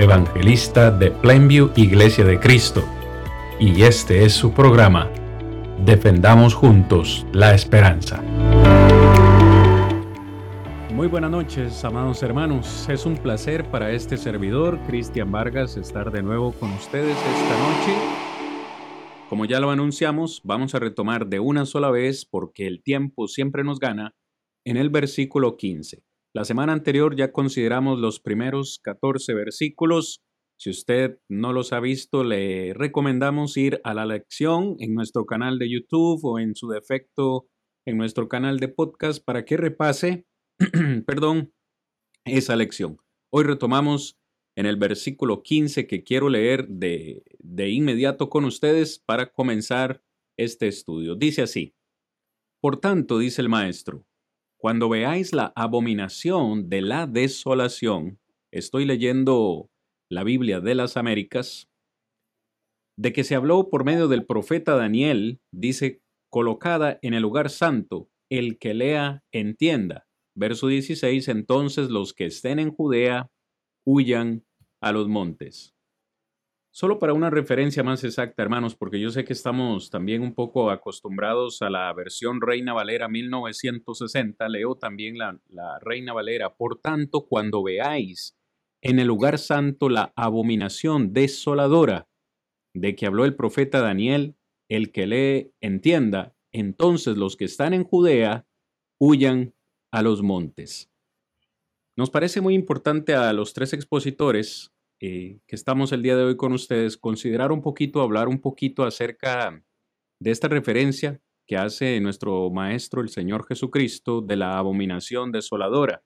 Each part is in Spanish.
evangelista de Plainview Iglesia de Cristo, y este es su programa, Defendamos Juntos la Esperanza. Muy buenas noches, amados hermanos. Es un placer para este servidor, Cristian Vargas, estar de nuevo con ustedes esta noche. Como ya lo anunciamos, vamos a retomar de una sola vez, porque el tiempo siempre nos gana, en el versículo 15. La semana anterior ya consideramos los primeros 14 versículos. Si usted no los ha visto, le recomendamos ir a la lección en nuestro canal de YouTube o en su defecto en nuestro canal de podcast para que repase, perdón, esa lección. Hoy retomamos en el versículo 15 que quiero leer de, de inmediato con ustedes para comenzar este estudio. Dice así, Por tanto, dice el maestro, cuando veáis la abominación de la desolación, estoy leyendo la Biblia de las Américas, de que se habló por medio del profeta Daniel, dice, colocada en el lugar santo, el que lea entienda. Verso 16, entonces los que estén en Judea huyan a los montes. Solo para una referencia más exacta, hermanos, porque yo sé que estamos también un poco acostumbrados a la versión Reina Valera 1960, leo también la, Reina Valera. Por tanto, cuando veáis en el lugar santo la abominación desoladora de que habló el profeta Daniel, el que lee entienda, entonces los que están en Judea huyan a los montes. Nos parece muy importante a los tres expositores eh, que estamos el día de hoy con ustedes, considerar un poquito, hablar un poquito acerca de esta referencia que hace nuestro Maestro, el Señor Jesucristo, de la abominación desoladora.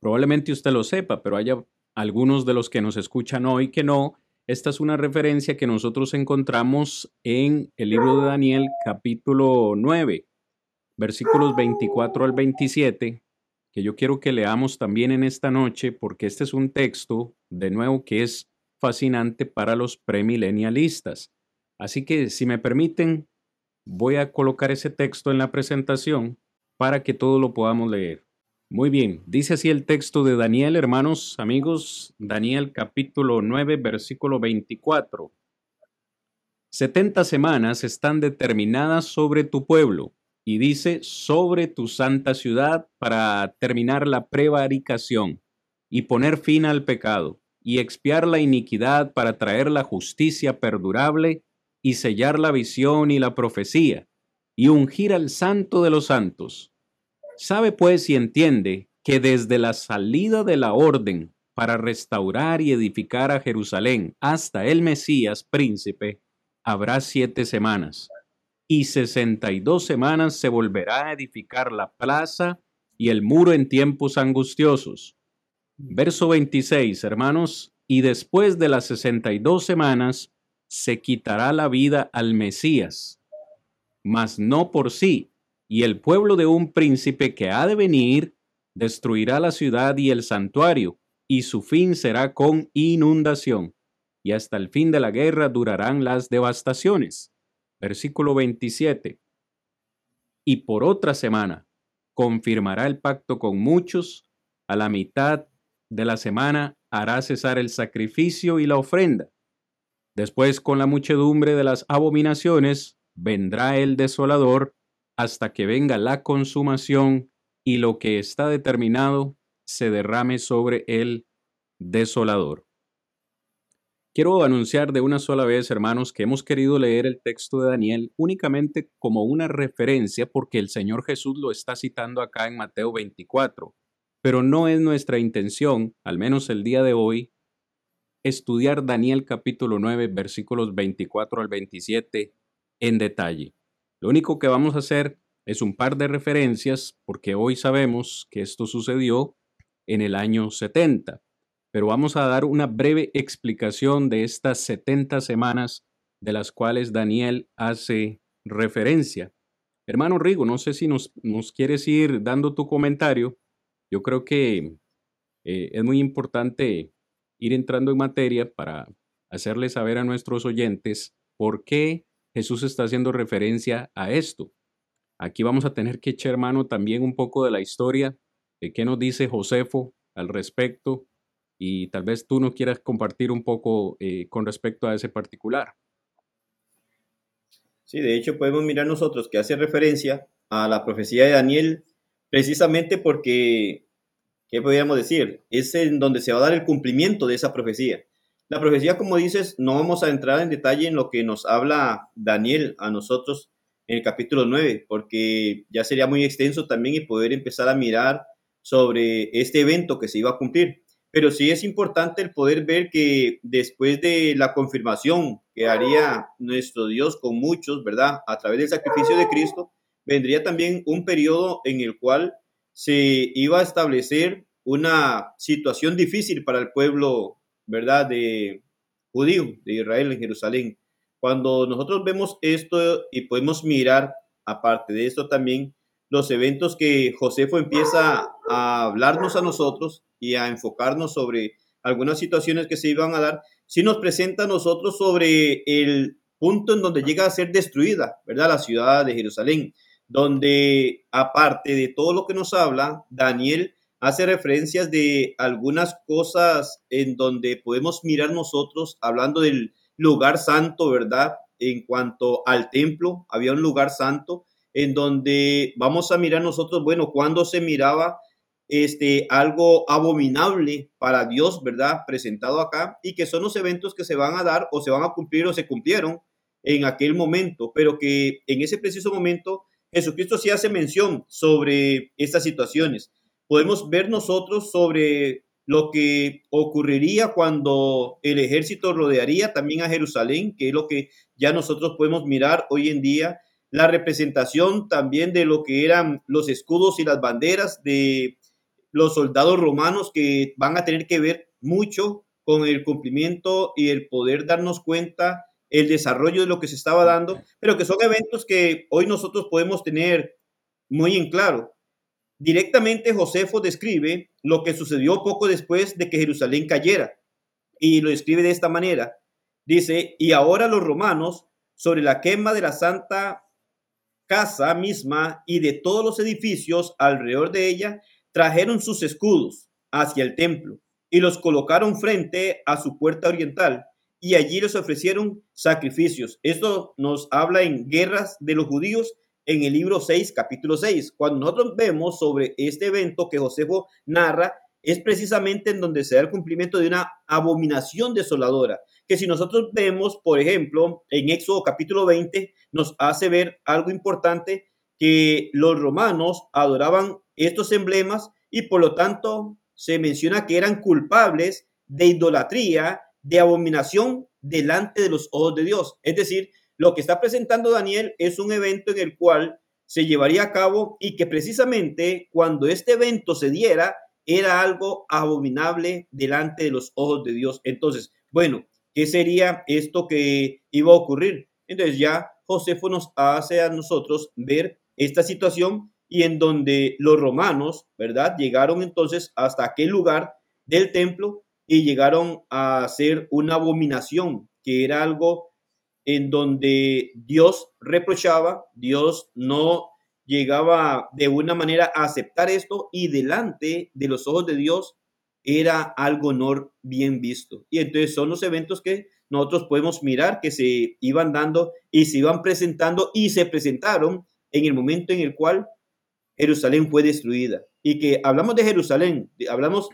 Probablemente usted lo sepa, pero haya algunos de los que nos escuchan hoy que no. Esta es una referencia que nosotros encontramos en el libro de Daniel capítulo 9, versículos 24 al 27, que yo quiero que leamos también en esta noche, porque este es un texto, de nuevo, que es fascinante para los premilenialistas. Así que, si me permiten, voy a colocar ese texto en la presentación para que todos lo podamos leer. Muy bien, dice así el texto de Daniel, hermanos, amigos, Daniel capítulo 9, versículo 24. Setenta semanas están determinadas sobre tu pueblo y dice sobre tu santa ciudad para terminar la prevaricación y poner fin al pecado y expiar la iniquidad para traer la justicia perdurable y sellar la visión y la profecía y ungir al santo de los santos. Sabe pues y entiende que desde la salida de la orden para restaurar y edificar a Jerusalén hasta el Mesías príncipe, habrá siete semanas y sesenta y dos semanas se volverá a edificar la plaza y el muro en tiempos angustiosos. Verso 26, hermanos, y después de las sesenta y dos semanas se quitará la vida al Mesías, mas no por sí, y el pueblo de un príncipe que ha de venir destruirá la ciudad y el santuario, y su fin será con inundación, y hasta el fin de la guerra durarán las devastaciones Versículo 27. Y por otra semana confirmará el pacto con muchos, a la mitad de la semana hará cesar el sacrificio y la ofrenda. Después con la muchedumbre de las abominaciones vendrá el desolador hasta que venga la consumación y lo que está determinado se derrame sobre el desolador. Quiero anunciar de una sola vez, hermanos, que hemos querido leer el texto de Daniel únicamente como una referencia porque el Señor Jesús lo está citando acá en Mateo 24. Pero no es nuestra intención, al menos el día de hoy, estudiar Daniel capítulo 9, versículos 24 al 27 en detalle. Lo único que vamos a hacer es un par de referencias porque hoy sabemos que esto sucedió en el año 70 pero vamos a dar una breve explicación de estas 70 semanas de las cuales Daniel hace referencia. Hermano Rigo, no sé si nos, quieres ir dando tu comentario. Yo creo que eh, es muy importante ir entrando en materia para hacerle saber a nuestros oyentes por qué Jesús está haciendo referencia a esto. Aquí vamos a tener que echar mano también un poco de la historia, de qué nos dice Josefo al respecto, y tal vez tú nos quieras compartir un poco eh, con respecto a ese particular. Sí, de hecho podemos mirar nosotros que hace referencia a la profecía de Daniel precisamente porque, ¿qué podríamos decir? Es en donde se va a dar el cumplimiento de esa profecía. La profecía, como dices, no vamos a entrar en detalle en lo que nos habla Daniel a nosotros en el capítulo 9, porque ya sería muy extenso también y poder empezar a mirar sobre este evento que se iba a cumplir. Pero sí es importante el poder ver que después de la confirmación que haría nuestro Dios con muchos, ¿verdad? A través del sacrificio de Cristo, vendría también un periodo en el cual se iba a establecer una situación difícil para el pueblo, ¿verdad? De judío, de Israel en Jerusalén. Cuando nosotros vemos esto y podemos mirar, aparte de esto también, los eventos que Josefo empieza a hablarnos a nosotros y a enfocarnos sobre algunas situaciones que se iban a dar, sí nos presenta a nosotros sobre el punto en donde llega a ser destruida, ¿verdad? La ciudad de Jerusalén, donde aparte de todo lo que nos habla, Daniel hace referencias de algunas cosas en donde podemos mirar nosotros hablando del lugar santo, ¿verdad? En cuanto al templo, había un lugar santo en donde vamos a mirar nosotros, bueno, cuando se miraba este, algo abominable para Dios, ¿verdad? Presentado acá y que son los eventos que se van a dar o se van a cumplir o se cumplieron en aquel momento, pero que en ese preciso momento Jesucristo sí hace mención sobre estas situaciones. Podemos ver nosotros sobre lo que ocurriría cuando el ejército rodearía también a Jerusalén, que es lo que ya nosotros podemos mirar hoy en día, la representación también de lo que eran los escudos y las banderas de los soldados romanos que van a tener que ver mucho con el cumplimiento y el poder darnos cuenta el desarrollo de lo que se estaba dando, pero que son eventos que hoy nosotros podemos tener muy en claro. Directamente Josefo describe lo que sucedió poco después de que Jerusalén cayera y lo describe de esta manera. Dice, y ahora los romanos, sobre la quema de la santa casa misma y de todos los edificios alrededor de ella, trajeron sus escudos hacia el templo y los colocaron frente a su puerta oriental y allí les ofrecieron sacrificios. Esto nos habla en Guerras de los Judíos en el libro 6, capítulo 6. Cuando nosotros vemos sobre este evento que Josefo narra, es precisamente en donde se da el cumplimiento de una abominación desoladora, que si nosotros vemos, por ejemplo, en Éxodo capítulo 20, nos hace ver algo importante, que los romanos adoraban estos emblemas y por lo tanto se menciona que eran culpables de idolatría, de abominación delante de los ojos de Dios. Es decir, lo que está presentando Daniel es un evento en el cual se llevaría a cabo y que precisamente cuando este evento se diera, era algo abominable delante de los ojos de Dios. Entonces, bueno, ¿qué sería esto que iba a ocurrir? Entonces ya Josefo nos hace a nosotros ver esta situación y en donde los romanos, ¿verdad? Llegaron entonces hasta aquel lugar del templo y llegaron a hacer una abominación, que era algo en donde Dios reprochaba, Dios no llegaba de una manera a aceptar esto y delante de los ojos de Dios era algo no bien visto. Y entonces son los eventos que nosotros podemos mirar que se iban dando y se iban presentando y se presentaron en el momento en el cual Jerusalén fue destruida. Y que hablamos de Jerusalén, hablamos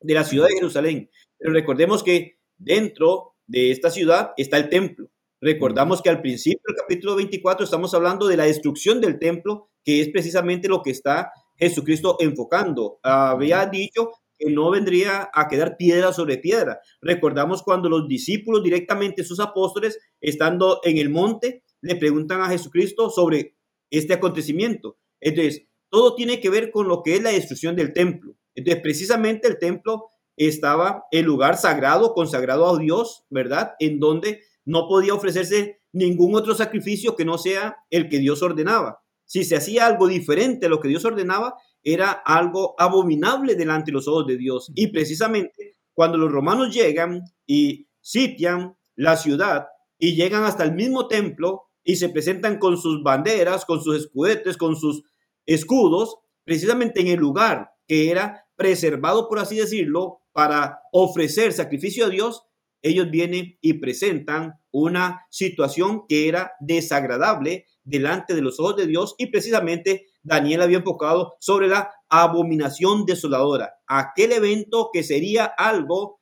de la ciudad de Jerusalén, pero recordemos que dentro de esta ciudad está el templo. Recordamos que al principio del capítulo 24 estamos hablando de la destrucción del templo, que es precisamente lo que está Jesucristo enfocando. Había dicho que no vendría a quedar piedra sobre piedra. Recordamos cuando los discípulos directamente, sus apóstoles, estando en el monte, le preguntan a Jesucristo sobre este acontecimiento. Entonces, todo tiene que ver con lo que es la destrucción del templo. Entonces, precisamente el templo estaba el lugar sagrado, consagrado a Dios, ¿verdad? En donde no podía ofrecerse ningún otro sacrificio que no sea el que Dios ordenaba. Si se hacía algo diferente a lo que Dios ordenaba, era algo abominable delante de los ojos de Dios. Y precisamente cuando los romanos llegan y sitian la ciudad y llegan hasta el mismo templo y se presentan con sus banderas, con sus escudetes, con sus escudos, precisamente en el lugar que era preservado, por así decirlo, para ofrecer sacrificio a Dios, ellos vienen y presentan una situación que era desagradable delante de los ojos de Dios y precisamente Daniel había enfocado sobre la abominación desoladora, aquel evento que sería algo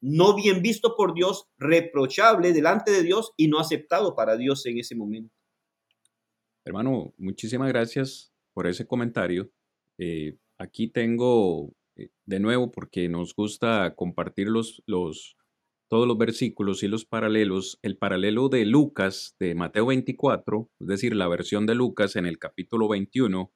no bien visto por Dios, reprochable delante de Dios y no aceptado para Dios en ese momento. Hermano, muchísimas gracias por ese comentario. Eh, aquí tengo eh, de nuevo porque nos gusta compartir los, los, todos los versículos y los paralelos. El paralelo de Lucas, de Mateo 24, es decir, la versión de Lucas en el capítulo 21,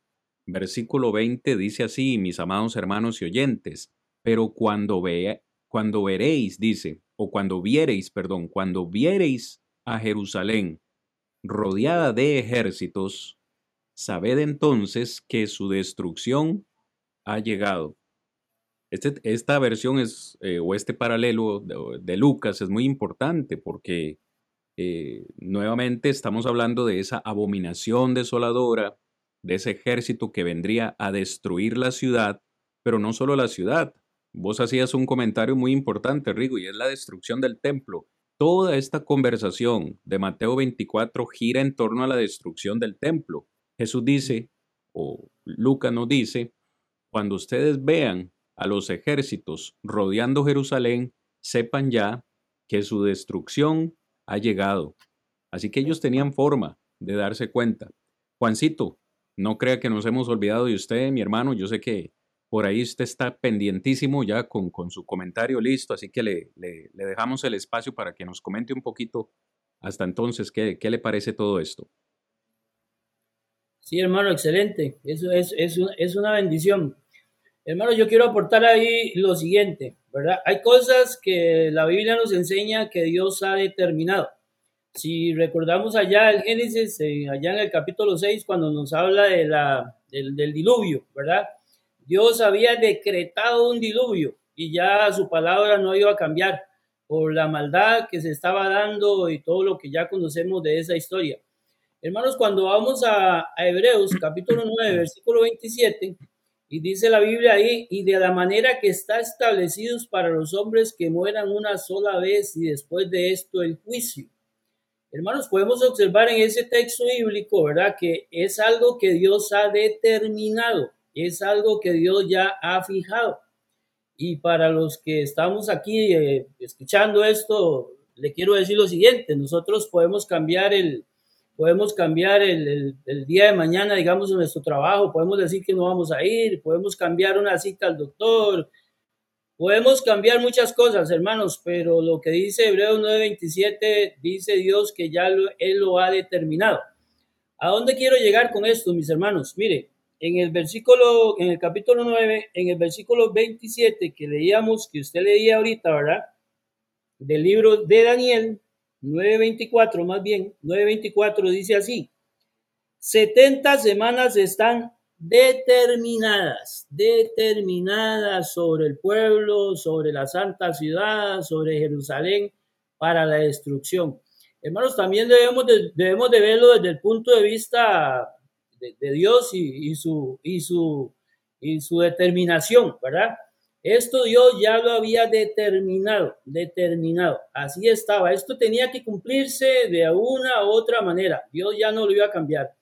versículo 20 dice así, mis amados hermanos y oyentes, pero cuando, vea, cuando veréis, dice, o cuando viereis, perdón, cuando viereis a Jerusalén rodeada de ejércitos, sabed entonces que su destrucción ha llegado. Este, esta versión es, eh, o este paralelo de, Lucas es muy importante porque eh, nuevamente estamos hablando de esa abominación desoladora, de ese ejército que vendría a destruir la ciudad, pero no solo la ciudad. Vos hacías un comentario muy importante, Rigo, y es la destrucción del templo. Toda esta conversación de Mateo 24 gira en torno a la destrucción del templo. Jesús dice, o Lucas nos dice, cuando ustedes vean a los ejércitos rodeando Jerusalén, sepan ya que su destrucción ha llegado. Así que ellos tenían forma de darse cuenta. Juancito, no crea que nos hemos olvidado de usted, mi hermano. Yo sé que por ahí usted está pendientísimo ya con, con su comentario listo, así que le, le, dejamos el espacio para que nos comente un poquito hasta entonces qué, qué le parece todo esto. Sí, hermano, excelente. Eso es, es, es una bendición. Hermano, yo quiero aportar ahí lo siguiente, ¿verdad? Hay cosas que la Biblia nos enseña que Dios ha determinado. Si recordamos allá el Génesis, allá en el capítulo 6, cuando nos habla de la, del, del diluvio, ¿verdad? Dios había decretado un diluvio y ya su palabra no iba a cambiar por la maldad que se estaba dando y todo lo que ya conocemos de esa historia. Hermanos, cuando vamos a, a Hebreos capítulo 9, versículo 27, y dice la Biblia ahí, y de la manera que está establecidos para los hombres que mueran una sola vez y después de esto el juicio. Hermanos, podemos observar en ese texto bíblico, ¿verdad? Que es algo que Dios ha determinado, es algo que Dios ya ha fijado. Y para los que estamos aquí eh, escuchando esto, le quiero decir lo siguiente, nosotros podemos cambiar el, podemos cambiar el, día de mañana, digamos, en nuestro trabajo, podemos decir que no vamos a ir, podemos cambiar una cita al doctor, podemos cambiar muchas cosas, hermanos, pero lo que dice Hebreos 9:27 dice Dios que ya Él lo ha determinado. ¿A dónde quiero llegar con esto, mis hermanos? Mire, en el versículo, en el capítulo 9, en el versículo 27 que leíamos, que usted leía ahorita, ¿verdad? Del libro de Daniel, 9.24 más bien, 9.24 dice así, 70 semanas están determinadas, determinadas sobre el pueblo, sobre la santa ciudad, sobre Jerusalén, para la destrucción. Hermanos, también debemos de, debemos de verlo desde el punto de vista de, Dios y, su, y, su, y su determinación, ¿verdad? Esto Dios ya lo había determinado, determinado. Así estaba. Esto tenía que cumplirse de una u otra manera. Dios ya no lo iba a cambiar.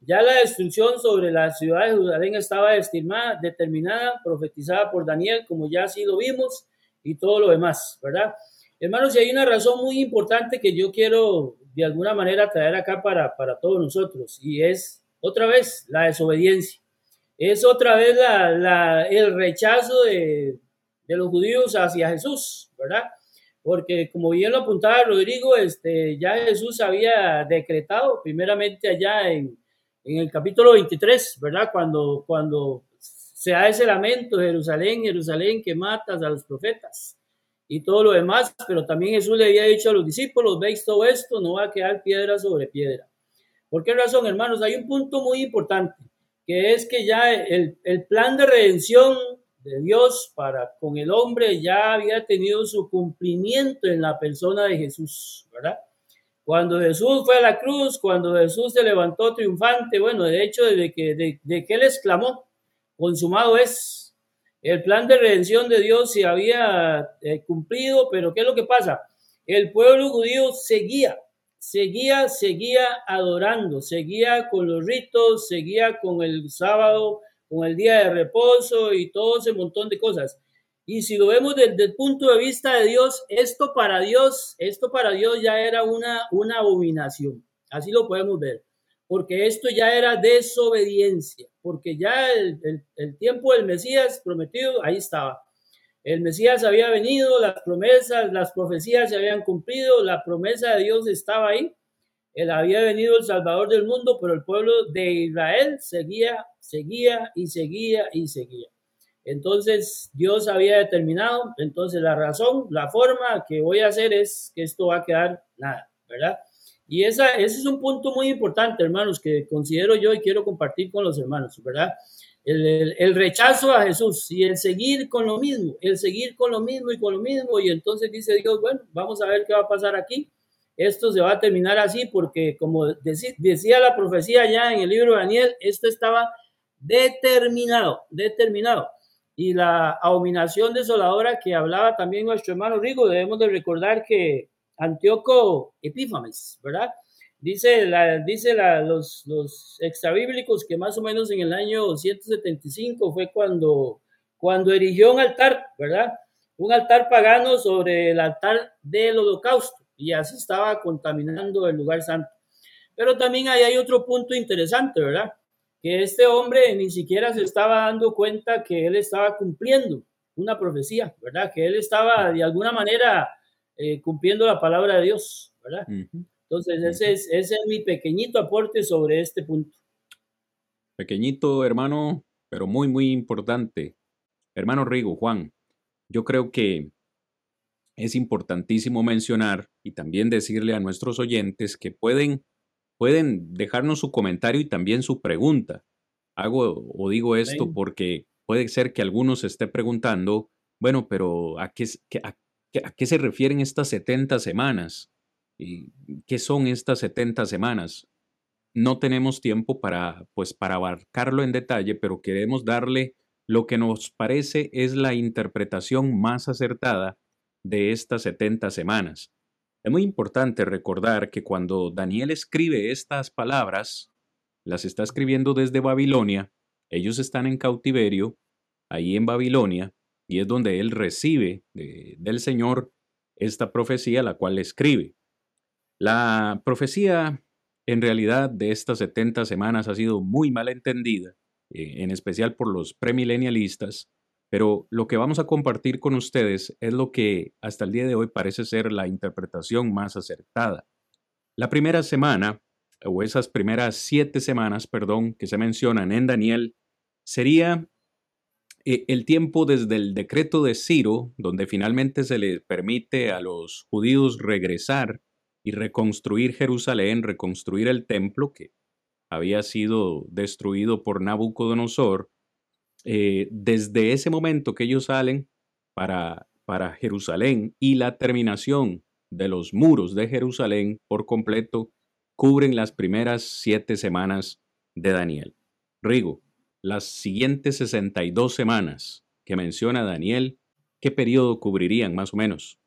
Ya la destrucción sobre la ciudad de Jerusalén estaba estimada, determinada, profetizada por Daniel, como ya así lo vimos, y todo lo demás, ¿verdad? Hermanos, y hay una razón muy importante que yo quiero de alguna manera traer acá para, para todos nosotros, y es otra vez la desobediencia es otra vez la, el rechazo de, los judíos hacia Jesús, ¿verdad? Porque como bien lo apuntaba Rodrigo, este, ya Jesús había decretado, primeramente allá en, el capítulo 23, ¿verdad? Cuando, cuando se da ese lamento, Jerusalén, Jerusalén, que matas a los profetas y todo lo demás, pero también Jesús le había dicho a los discípulos, veis todo esto, no va a quedar piedra sobre piedra. ¿Por qué razón, hermanos? Hay un punto muy importante, que es que ya el, el plan de redención de Dios para con el hombre ya había tenido su cumplimiento en la persona de Jesús, ¿verdad? Cuando Jesús fue a la cruz, cuando Jesús se levantó triunfante, bueno, de hecho, desde que, de, que él exclamó, consumado es, el plan de redención de Dios se había eh, cumplido, pero ¿qué es lo que pasa? El pueblo judío seguía, seguía, seguía adorando, seguía con los ritos, seguía con el sábado, con el día de reposo y todo ese montón de cosas. Y si lo vemos desde el punto de vista de Dios, esto para Dios, esto para Dios ya era una, una abominación. Así lo podemos ver porque esto ya era desobediencia, porque ya el, tiempo del Mesías prometido, ahí estaba. El Mesías había venido, las promesas, las profecías se habían cumplido, la promesa de Dios estaba ahí. Él había venido el Salvador del mundo, pero el pueblo de Israel seguía, seguía y seguía y seguía. Entonces Dios había determinado, entonces la razón, la forma que voy a hacer es que esto va a quedar nada, ¿verdad? Y esa, ese es un punto muy importante, hermanos, que considero yo y quiero compartir con los hermanos, ¿verdad? El, rechazo a Jesús y el seguir con lo mismo, el seguir con lo mismo y con lo mismo. Y entonces dice Dios, bueno, vamos a ver qué va a pasar aquí. Esto se va a terminar así porque, como decía la profecía ya en el libro de Daniel, esto estaba determinado, determinado. Y la abominación desoladora que hablaba también nuestro hermano Rigo, debemos de recordar que Antíoco Epífanes, ¿verdad? Dice, la, dice la, los, los extrabíblicos que más o menos en el año 175 fue cuando, cuando erigió un altar, ¿verdad? Un altar pagano sobre el altar del holocausto y así estaba contaminando el lugar santo. Pero también ahí hay otro punto interesante, ¿verdad? Que este hombre ni siquiera se estaba dando cuenta que él estaba cumpliendo una profecía, ¿verdad? Que él estaba de alguna manera eh, cumpliendo la palabra de Dios, ¿verdad? Entonces, ese es, ese es mi pequeñito aporte sobre este punto. Pequeñito, hermano, pero muy, muy importante. Hermano Rigo, Juan, yo creo que es importantísimo mencionar y también decirle a nuestros oyentes que pueden, pueden dejarnos su comentario y también su pregunta. Hago o digo esto porque puede ser que algunos esté preguntando, bueno, pero ¿a qué, a, ¿A qué se refieren estas 70 semanas? ¿Y ¿Qué son estas 70 semanas? No tenemos tiempo para, pues, para abarcarlo en detalle, pero queremos darle lo que nos parece es la interpretación más acertada de estas 70 semanas. Es muy importante recordar que cuando Daniel escribe estas palabras, las está escribiendo desde Babilonia, ellos están en cautiverio, ahí en Babilonia, y es donde él recibe del Señor esta profecía, la cual escribe. La profecía, en realidad, de estas 70 semanas ha sido muy mal entendida, eh, en especial por los premilenialistas, pero lo que vamos a compartir con ustedes es lo que hasta el día de hoy parece ser la interpretación más acertada. La primera semana, o esas primeras siete semanas, perdón, que se mencionan en Daniel, sería eh, el tiempo desde el decreto de Ciro, donde finalmente se le permite a los judíos regresar y reconstruir Jerusalén, reconstruir el templo que había sido destruido por Nabucodonosor, eh, desde ese momento que ellos salen para, para Jerusalén y la terminación de los muros de Jerusalén por completo, cubren las primeras siete semanas de Daniel. Rigo, las siguientes 62 semanas que menciona Daniel, ¿qué periodo cubrirían más o menos?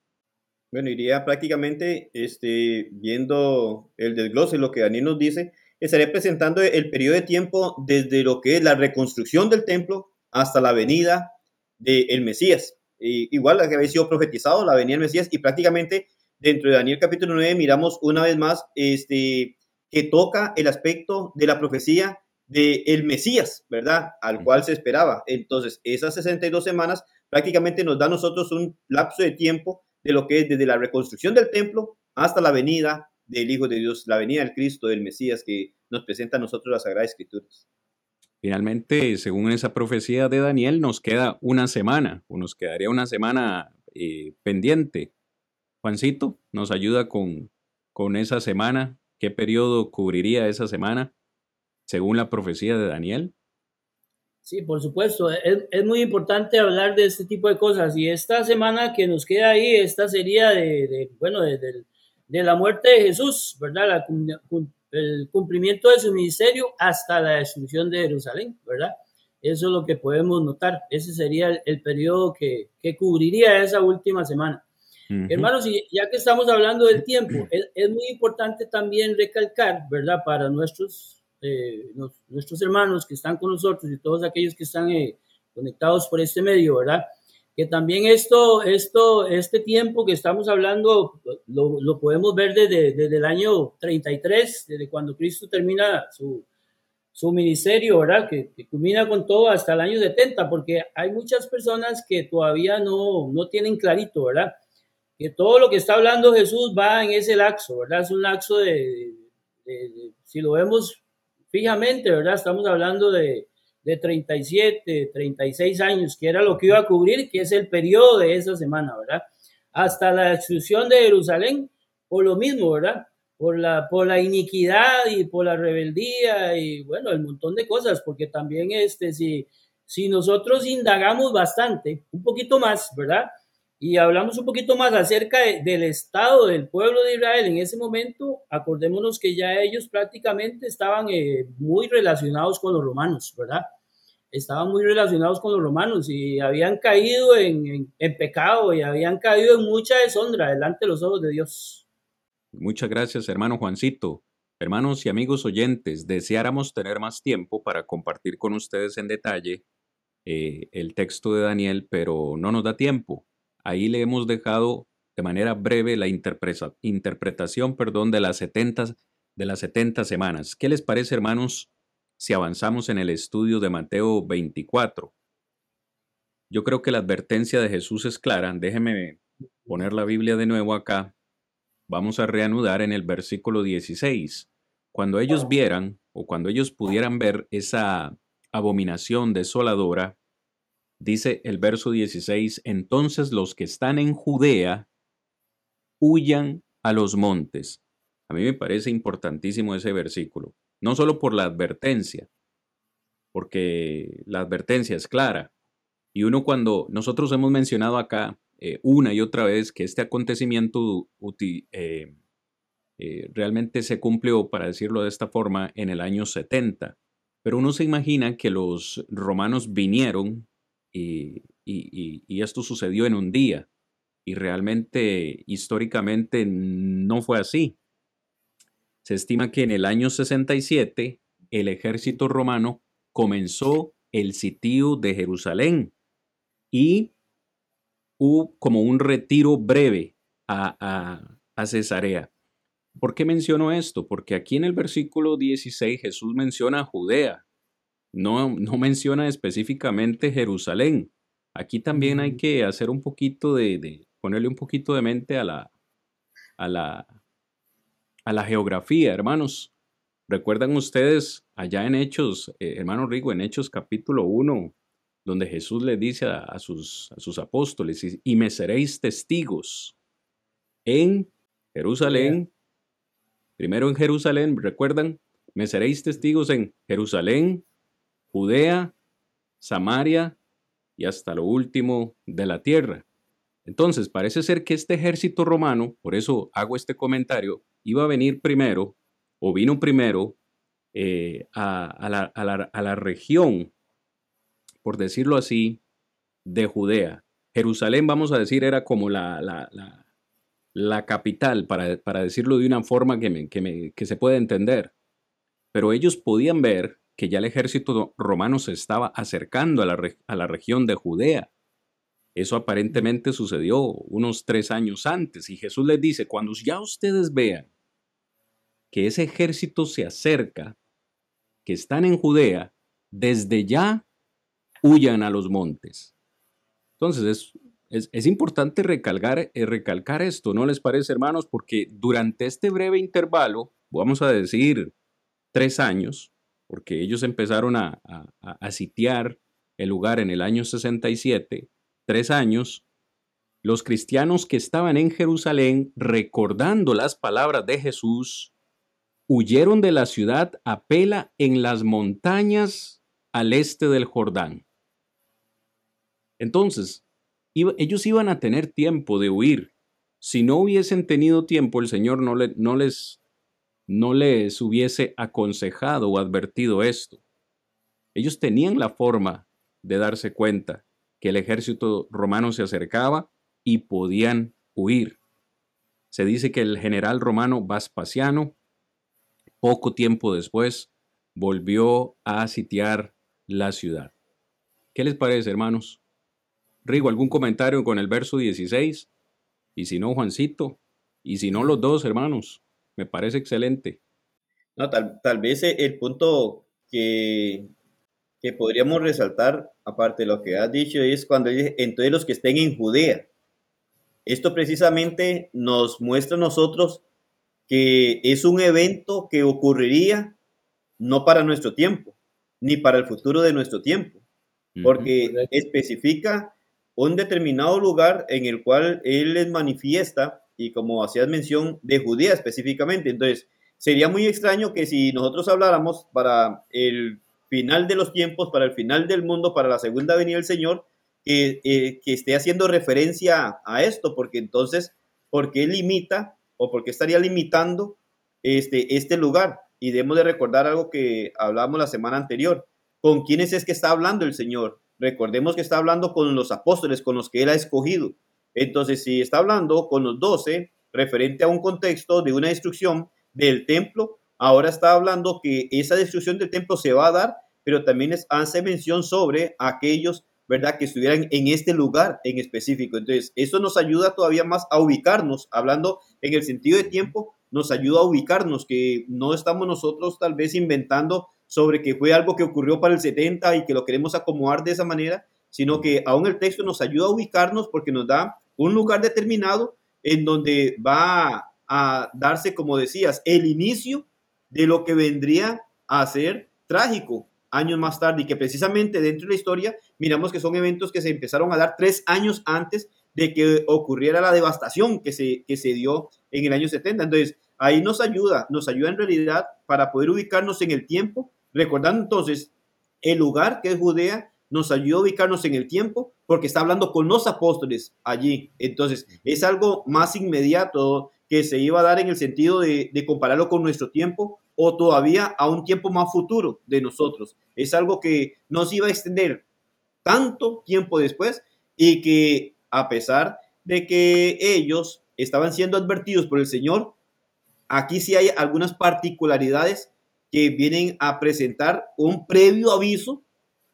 Bueno, iría prácticamente este, viendo el desglose, lo que Daniel nos dice, estaría presentando el periodo de tiempo desde lo que es la reconstrucción del templo hasta la venida del Mesías. igual la que había sido profetizado, la venida del Mesías, y prácticamente dentro de Daniel capítulo 9 miramos una vez más este, que toca el aspecto de la profecía de el Mesías, ¿verdad? Al cual se esperaba. Entonces, esas 62 semanas prácticamente nos da a nosotros un lapso de tiempo de lo que es desde la reconstrucción del templo hasta la venida del Hijo de Dios, la venida del Cristo, del Mesías que nos presenta a nosotros las Sagradas Escrituras. finalmente, según esa profecía de Daniel, nos queda una semana, o nos quedaría una semana eh, pendiente. Juancito, ¿nos ayuda con, con esa semana? ¿Qué periodo cubriría esa semana según la profecía de Daniel? Sí, por supuesto. Es, es, muy importante hablar de este tipo de cosas. Y esta semana que nos queda ahí, esta sería de, de bueno, de, de, de, la muerte de Jesús, ¿verdad? La, el cumplimiento de su ministerio hasta la destrucción de Jerusalén, ¿verdad? Eso es lo que podemos notar. Ese sería el, el periodo que, que, cubriría esa última semana. Uh -huh. Hermanos, y ya que estamos hablando del tiempo, es, es muy importante también recalcar, ¿verdad? Para nuestros eh, nuestros hermanos que están con nosotros y todos aquellos que están eh, conectados por este medio, ¿verdad? Que también esto, esto, este tiempo que estamos hablando lo, lo podemos ver desde, desde, el año 33, desde cuando Cristo termina su, su ministerio, ¿verdad? Que, que, culmina con todo hasta el año 70, porque hay muchas personas que todavía no, no tienen clarito, ¿verdad? Que todo lo que está hablando Jesús va en ese laxo, ¿verdad? Es un laxo de, de, de si lo vemos fijamente, ¿verdad? Estamos hablando de, de 37, 36 años, que era lo que iba a cubrir, que es el periodo de esa semana, ¿verdad? Hasta la destrucción de Jerusalén, por lo mismo, ¿verdad? Por la, por la iniquidad y por la rebeldía y, bueno, el montón de cosas, porque también, este, si, si nosotros indagamos bastante, un poquito más, ¿verdad? Y hablamos un poquito más acerca de, del estado del pueblo de Israel en ese momento, acordémonos que ya ellos prácticamente estaban eh, muy relacionados con los romanos, ¿verdad? Estaban muy relacionados con los romanos y habían caído en, en, en pecado y habían caído en mucha deshonra delante de los ojos de Dios. Muchas gracias, hermano Juancito. Hermanos y amigos oyentes, deseáramos tener más tiempo para compartir con ustedes en detalle eh, el texto de Daniel, pero no nos da tiempo. Ahí le hemos dejado de manera breve la interpreta interpretación perdón, de, las 70, de las 70 semanas. ¿Qué les parece, hermanos, si avanzamos en el estudio de Mateo 24? Yo creo que la advertencia de Jesús es clara. Déjeme poner la Biblia de nuevo acá. Vamos a reanudar en el versículo 16. Cuando ellos vieran o cuando ellos pudieran ver esa abominación desoladora, Dice el verso 16, entonces los que están en Judea huyan a los montes. A mí me parece importantísimo ese versículo, no solo por la advertencia, porque la advertencia es clara. Y uno cuando nosotros hemos mencionado acá eh, una y otra vez que este acontecimiento eh, eh, realmente se cumplió, para decirlo de esta forma, en el año 70. Pero uno se imagina que los romanos vinieron y, esto sucedió en un día. Y realmente, históricamente, no fue así. Se estima que en el año 67 el ejército romano comenzó el sitio de Jerusalén y hubo como un retiro breve a, a, a Cesarea. ¿Por qué menciono esto? Porque aquí en el versículo 16 Jesús menciona Judea, no, no menciona específicamente Jerusalén. Aquí también hay que hacer un poquito de, de, ponerle un poquito de mente a la, a la, a la geografía, hermanos. ¿Recuerdan ustedes allá en Hechos, eh, hermano Rigo, en Hechos capítulo 1, donde Jesús le dice a, a, sus, a sus apóstoles, y, y, me seréis testigos en Jerusalén, primero en Jerusalén, ¿recuerdan? Me seréis testigos en Jerusalén, Judea, Samaria y hasta lo último de la tierra. Entonces, parece ser que este ejército romano, por eso hago este comentario, iba a venir primero, o vino primero, eh, a, la, región, por decirlo así, de Judea. Jerusalén, vamos a decir, era como la, la capital, para, decirlo de una forma que, que, se pueda entender. Pero ellos podían ver que ya el ejército romano se estaba acercando a la, a la región de Judea. Eso aparentemente sucedió unos tres años antes y Jesús les dice, cuando ya ustedes vean que ese ejército se acerca, que están en Judea, desde ya huyan a los montes. Entonces es, es, es importante recalcar, eh, recalcar esto, ¿no les parece hermanos? Porque durante este breve intervalo, vamos a decir tres años, porque ellos empezaron a, a, sitiar el lugar en el año 67, tres años, los cristianos que estaban en Jerusalén, recordando las palabras de Jesús, huyeron de la ciudad a Pela en las montañas al este del Jordán. Entonces, ellos iban a tener tiempo de huir. Si no hubiesen tenido tiempo, el Señor no, no, les, no les hubiese aconsejado o advertido esto. Ellos tenían la forma de darse cuenta que el ejército romano se acercaba y podían huir. Se dice que el general romano Vespasiano, poco tiempo después, volvió a sitiar la ciudad. ¿Qué les parece, hermanos? Rigo, ¿algún comentario con el verso 16? Y si no, Juancito. Y si no, los dos, hermanos. Me parece excelente. No, tal, tal vez el punto que, que podríamos resaltar, aparte de lo que has dicho, es cuando dice, entonces los que estén en Judea. Esto precisamente nos muestra a nosotros que es un evento que ocurriría no para nuestro tiempo, ni para el futuro de nuestro tiempo, porque especifica un determinado lugar en el cual él les manifiesta, y como hacías mención, de Judea específicamente. Entonces, sería muy extraño que si nosotros habláramos para el final de los tiempos, para el final del mundo, para la segunda venida del Señor, eh, que, esté haciendo referencia a esto, porque entonces, ¿por qué limita o por qué estaría limitando este, este lugar? Y debemos de recordar algo que hablábamos la semana anterior. ¿Con quiénes es que está hablando el Señor? Recordemos que está hablando con los apóstoles, con los que Él ha escogido. Entonces, si está hablando con los doce, referente a un contexto de una destrucción del templo, ahora está hablando que esa destrucción del templo se va a dar, pero también hace mención sobre aquellos ¿verdad? Que estuvieran en este lugar en específico. Entonces, eso nos ayuda todavía más a ubicarnos, hablando en el sentido de tiempo, nos ayuda a ubicarnos, que no estamos nosotros tal vez inventando sobre que fue algo que ocurrió para el 70 y que lo queremos acomodar de esa manera, sino que aún el texto nos ayuda a ubicarnos porque nos da un lugar determinado en donde va a darse, como decías, el inicio de lo que vendría a ser trágico años más tarde y que precisamente dentro de la historia miramos que son eventos que se empezaron a dar tres años antes de que ocurriera la devastación que se, que se dio en el año 70. Entonces, ahí nos ayuda, nos ayuda en realidad para poder ubicarnos en el tiempo, recordando entonces el lugar que es Judea, nos ayuda a ubicarnos en el tiempo porque está hablando con los apóstoles allí. Entonces, es algo más inmediato que se iba a dar en el sentido de, de compararlo con nuestro tiempo o todavía a un tiempo más futuro de nosotros. Es algo que nos iba a extender tanto tiempo después y que a pesar de que ellos estaban siendo advertidos por el Señor, aquí sí hay algunas particularidades que vienen a presentar un previo aviso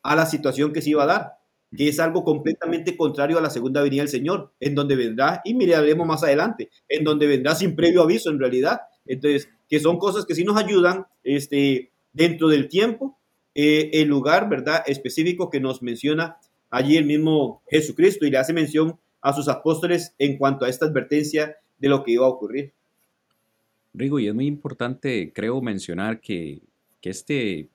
a la situación que se iba a dar, que es algo completamente contrario a la segunda venida del Señor, en donde vendrá, y miraremos más adelante, en donde vendrá sin previo aviso en realidad. Entonces, que son cosas que sí nos ayudan este, dentro del tiempo, eh, el lugar, ¿verdad? Específico que nos menciona allí el mismo Jesucristo y le hace mención a sus apóstoles en cuanto a esta advertencia de lo que iba a ocurrir. Rigo, y es muy importante, creo, mencionar que, que este,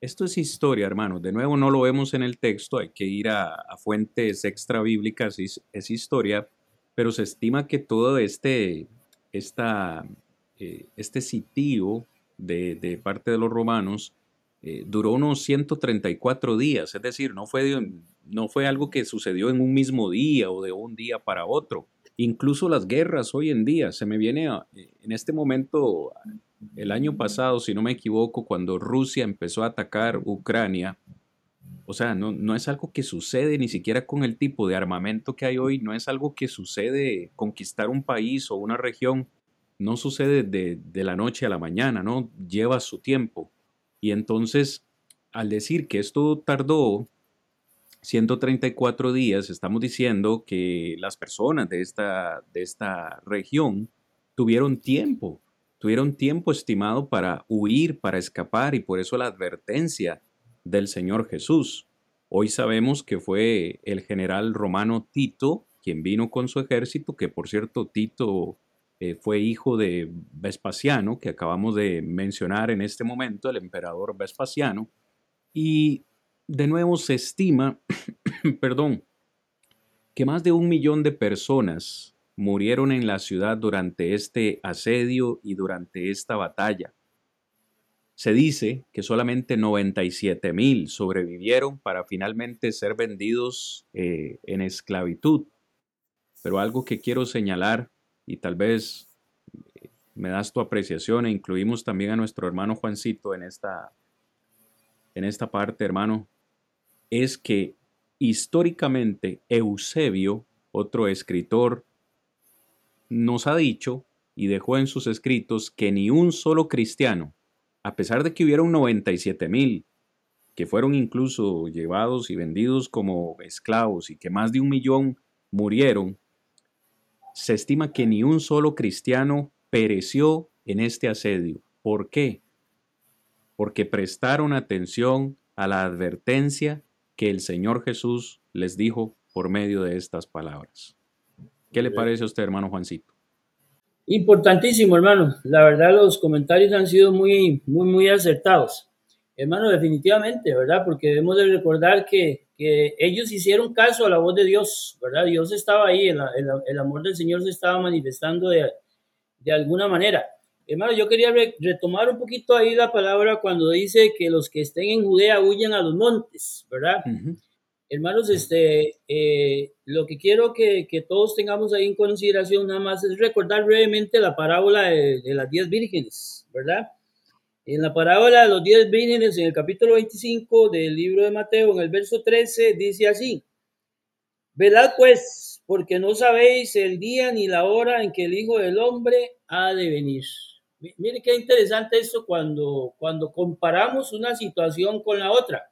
esto es historia, hermanos. De nuevo, no lo vemos en el texto, hay que ir a, fuentes extra bíblicas, es, es, historia, pero se estima que todo este, eh, este sitio de, parte de los romanos eh, duró unos 134 días, es decir, no fue, no fue algo que sucedió en un mismo día o de un día para otro. Incluso las guerras hoy en día, se me viene eh, en este momento, el año pasado, si no me equivoco, cuando Rusia empezó a atacar Ucrania, o sea, no, no, es algo que sucede ni siquiera con el tipo de armamento que hay hoy, no es algo que sucede conquistar un país o una región no sucede de, la noche a la mañana, ¿no? Lleva su tiempo. Y entonces, al decir que esto tardó 134 días, estamos diciendo que las personas de esta, de esta región tuvieron tiempo, tuvieron tiempo estimado para huir, para escapar, y por eso la advertencia del Señor Jesús. Hoy sabemos que fue el general romano Tito quien vino con su ejército, que por cierto Tito eh, fue hijo de Vespasiano, que acabamos de mencionar en este momento, el emperador Vespasiano, y de nuevo se estima, perdón, que más de un millón de personas murieron en la ciudad durante este asedio y durante esta batalla. Se dice que solamente 97 mil sobrevivieron para finalmente ser vendidos eh, en esclavitud. Pero algo que quiero señalar, y tal vez eh, me das tu apreciación, e incluimos también a nuestro hermano Juancito en esta, en esta parte, hermano, es que históricamente Eusebio, otro escritor, nos ha dicho y dejó en sus escritos que ni un solo cristiano, a pesar de que hubieron 97 mil, que fueron incluso llevados y vendidos como esclavos y que más de un millón murieron, se estima que ni un solo cristiano pereció en este asedio. ¿Por qué? Porque prestaron atención a la advertencia que el Señor Jesús les dijo por medio de estas palabras. ¿Qué le parece a usted, hermano Juancito? Importantísimo, hermano. La verdad, los comentarios han sido muy, muy, muy acertados. Hermano, definitivamente, ¿verdad? Porque debemos de recordar que, que ellos hicieron caso a la voz de Dios, ¿verdad? Dios estaba ahí, el, el, amor del Señor se estaba manifestando de, de alguna manera. Hermano, yo quería retomar un poquito ahí la palabra cuando dice que los que estén en Judea huyen a los montes, ¿verdad? Hermanos, este, eh, lo que quiero que, que, todos tengamos ahí en consideración nada más es recordar brevemente la parábola de, las diez vírgenes, ¿verdad? En la parábola de los diez vírgenes, en el capítulo 25 del libro de Mateo, en el verso 13, dice así, Velad pues, porque no sabéis el día ni la hora en que el Hijo del Hombre ha de venir. Mire qué interesante esto cuando, cuando comparamos una situación con la otra.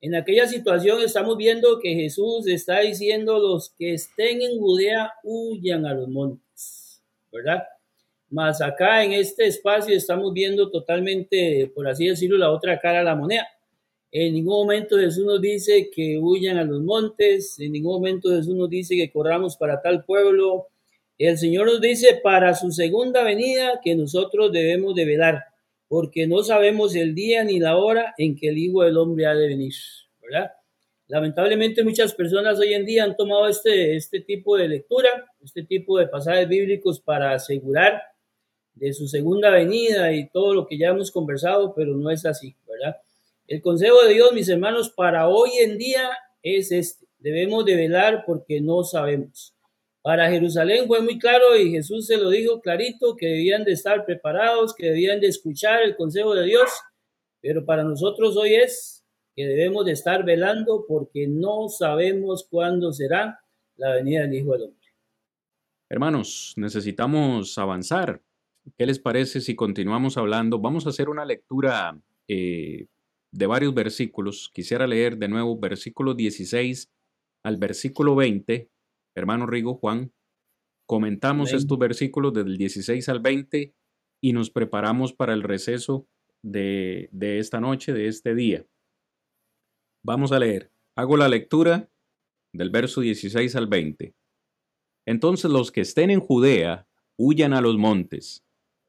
En aquella situación estamos viendo que Jesús está diciendo los que estén en Judea huyan a los montes, ¿verdad? Más acá en este espacio estamos viendo totalmente, por así decirlo, la otra cara de la moneda. En ningún momento Jesús nos dice que huyan a los montes, en ningún momento Jesús nos dice que corramos para tal pueblo. El Señor nos dice para su segunda venida que nosotros debemos de velar porque no sabemos el día ni la hora en que el Hijo del Hombre ha de venir, ¿verdad? Lamentablemente muchas personas hoy en día han tomado este, este tipo de lectura, este tipo de pasajes bíblicos para asegurar de su segunda venida y todo lo que ya hemos conversado, pero no es así, ¿verdad? El consejo de Dios, mis hermanos, para hoy en día es este. Debemos de velar porque no sabemos. Para Jerusalén fue muy claro y Jesús se lo dijo clarito que debían de estar preparados, que debían de escuchar el consejo de Dios, pero para nosotros hoy es que debemos de estar velando porque no sabemos cuándo será la venida del Hijo del Hombre. Hermanos, necesitamos avanzar. ¿Qué les parece si continuamos hablando? Vamos a hacer una lectura eh, de varios versículos. Quisiera leer de nuevo versículo 16 al versículo 20 hermano Rigo Juan, comentamos estos versículos del 16 al 20 y nos preparamos para el receso de, de esta noche, de este día. Vamos a leer. Hago la lectura del verso 16 al 20. Entonces los que estén en Judea huyan a los montes.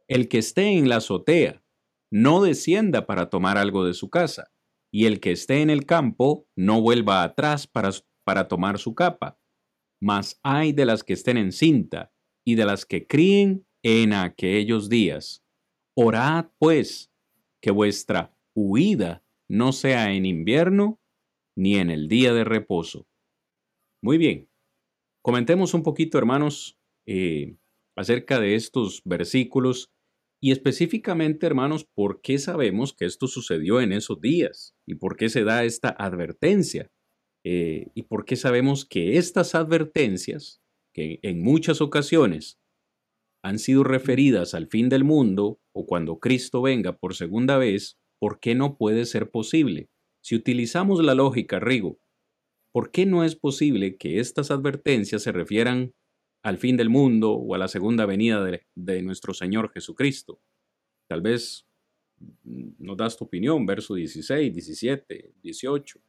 El que esté en la azotea no descienda para tomar algo de su casa, y el que esté en el campo no vuelva atrás para, para tomar su capa mas hay de las que estén en cinta y de las que críen en aquellos días. Orad, pues, que vuestra huida no sea en invierno ni en el día de reposo. Muy bien, comentemos un poquito, hermanos, eh, acerca de estos versículos y específicamente, hermanos, por qué sabemos que esto sucedió en esos días y por qué se da esta advertencia. Eh, y por qué sabemos que estas advertencias, que en muchas ocasiones han sido referidas al fin del mundo o cuando Cristo venga por segunda vez, ¿por qué no puede ser posible? Si utilizamos la lógica, Rigo, ¿por qué no es posible que estas advertencias se refieran al fin del mundo o a la segunda venida de, de nuestro Señor Jesucristo? Tal vez mm, nos das tu opinión, verso 16, 17, 18.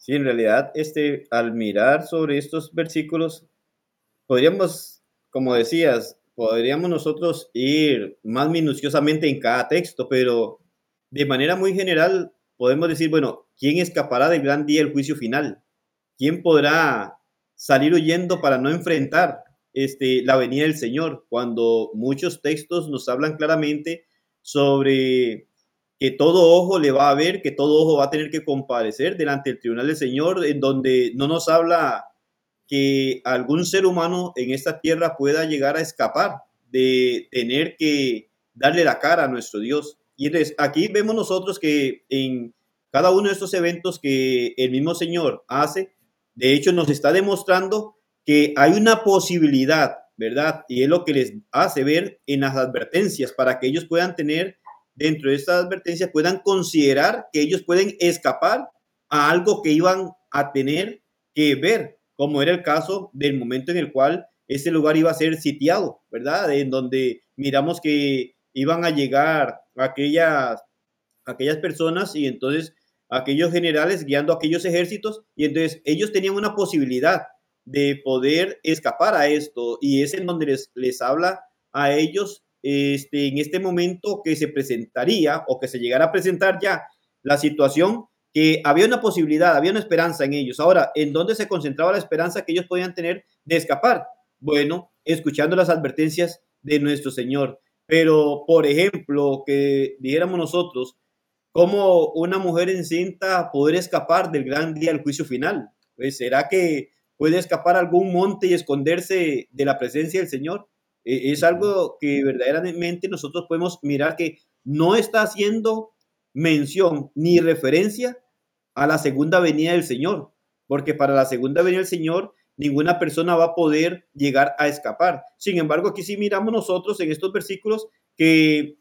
Sí, en realidad, este, al mirar sobre estos versículos, podríamos, como decías, podríamos nosotros ir más minuciosamente en cada texto, pero de manera muy general podemos decir, bueno, ¿quién escapará del gran día del juicio final? ¿Quién podrá salir huyendo para no enfrentar este, la venida del Señor? Cuando muchos textos nos hablan claramente sobre que todo ojo le va a ver, que todo ojo va a tener que comparecer delante del tribunal del Señor, en donde no nos habla que algún ser humano en esta tierra pueda llegar a escapar de tener que darle la cara a nuestro Dios. Y entonces aquí vemos nosotros que en cada uno de estos eventos que el mismo Señor hace, de hecho nos está demostrando que hay una posibilidad, ¿verdad? Y es lo que les hace ver en las advertencias para que ellos puedan tener dentro de estas advertencias puedan considerar que ellos pueden escapar a algo que iban a tener que ver, como era el caso del momento en el cual ese lugar iba a ser sitiado, ¿verdad? En donde miramos que iban a llegar aquellas, aquellas personas y entonces aquellos generales guiando aquellos ejércitos y entonces ellos tenían una posibilidad de poder escapar a esto y es en donde les, les habla a ellos este, en este momento que se presentaría o que se llegara a presentar ya la situación que había una posibilidad, había una esperanza en ellos. Ahora, ¿en dónde se concentraba la esperanza que ellos podían tener de escapar? Bueno, escuchando las advertencias de nuestro Señor. Pero, por ejemplo, que dijéramos nosotros, ¿cómo una mujer encinta poder escapar del gran día del juicio final? Pues, ¿Será que puede escapar algún monte y esconderse de la presencia del Señor? E, es algo que verdaderamente nosotros podemos mirar que no está haciendo mención ni referencia a la segunda venida del Señor, porque para la segunda venida del Señor ninguna persona va a poder llegar a escapar. Sin embargo, aquí sí miramos nosotros en estos versículos que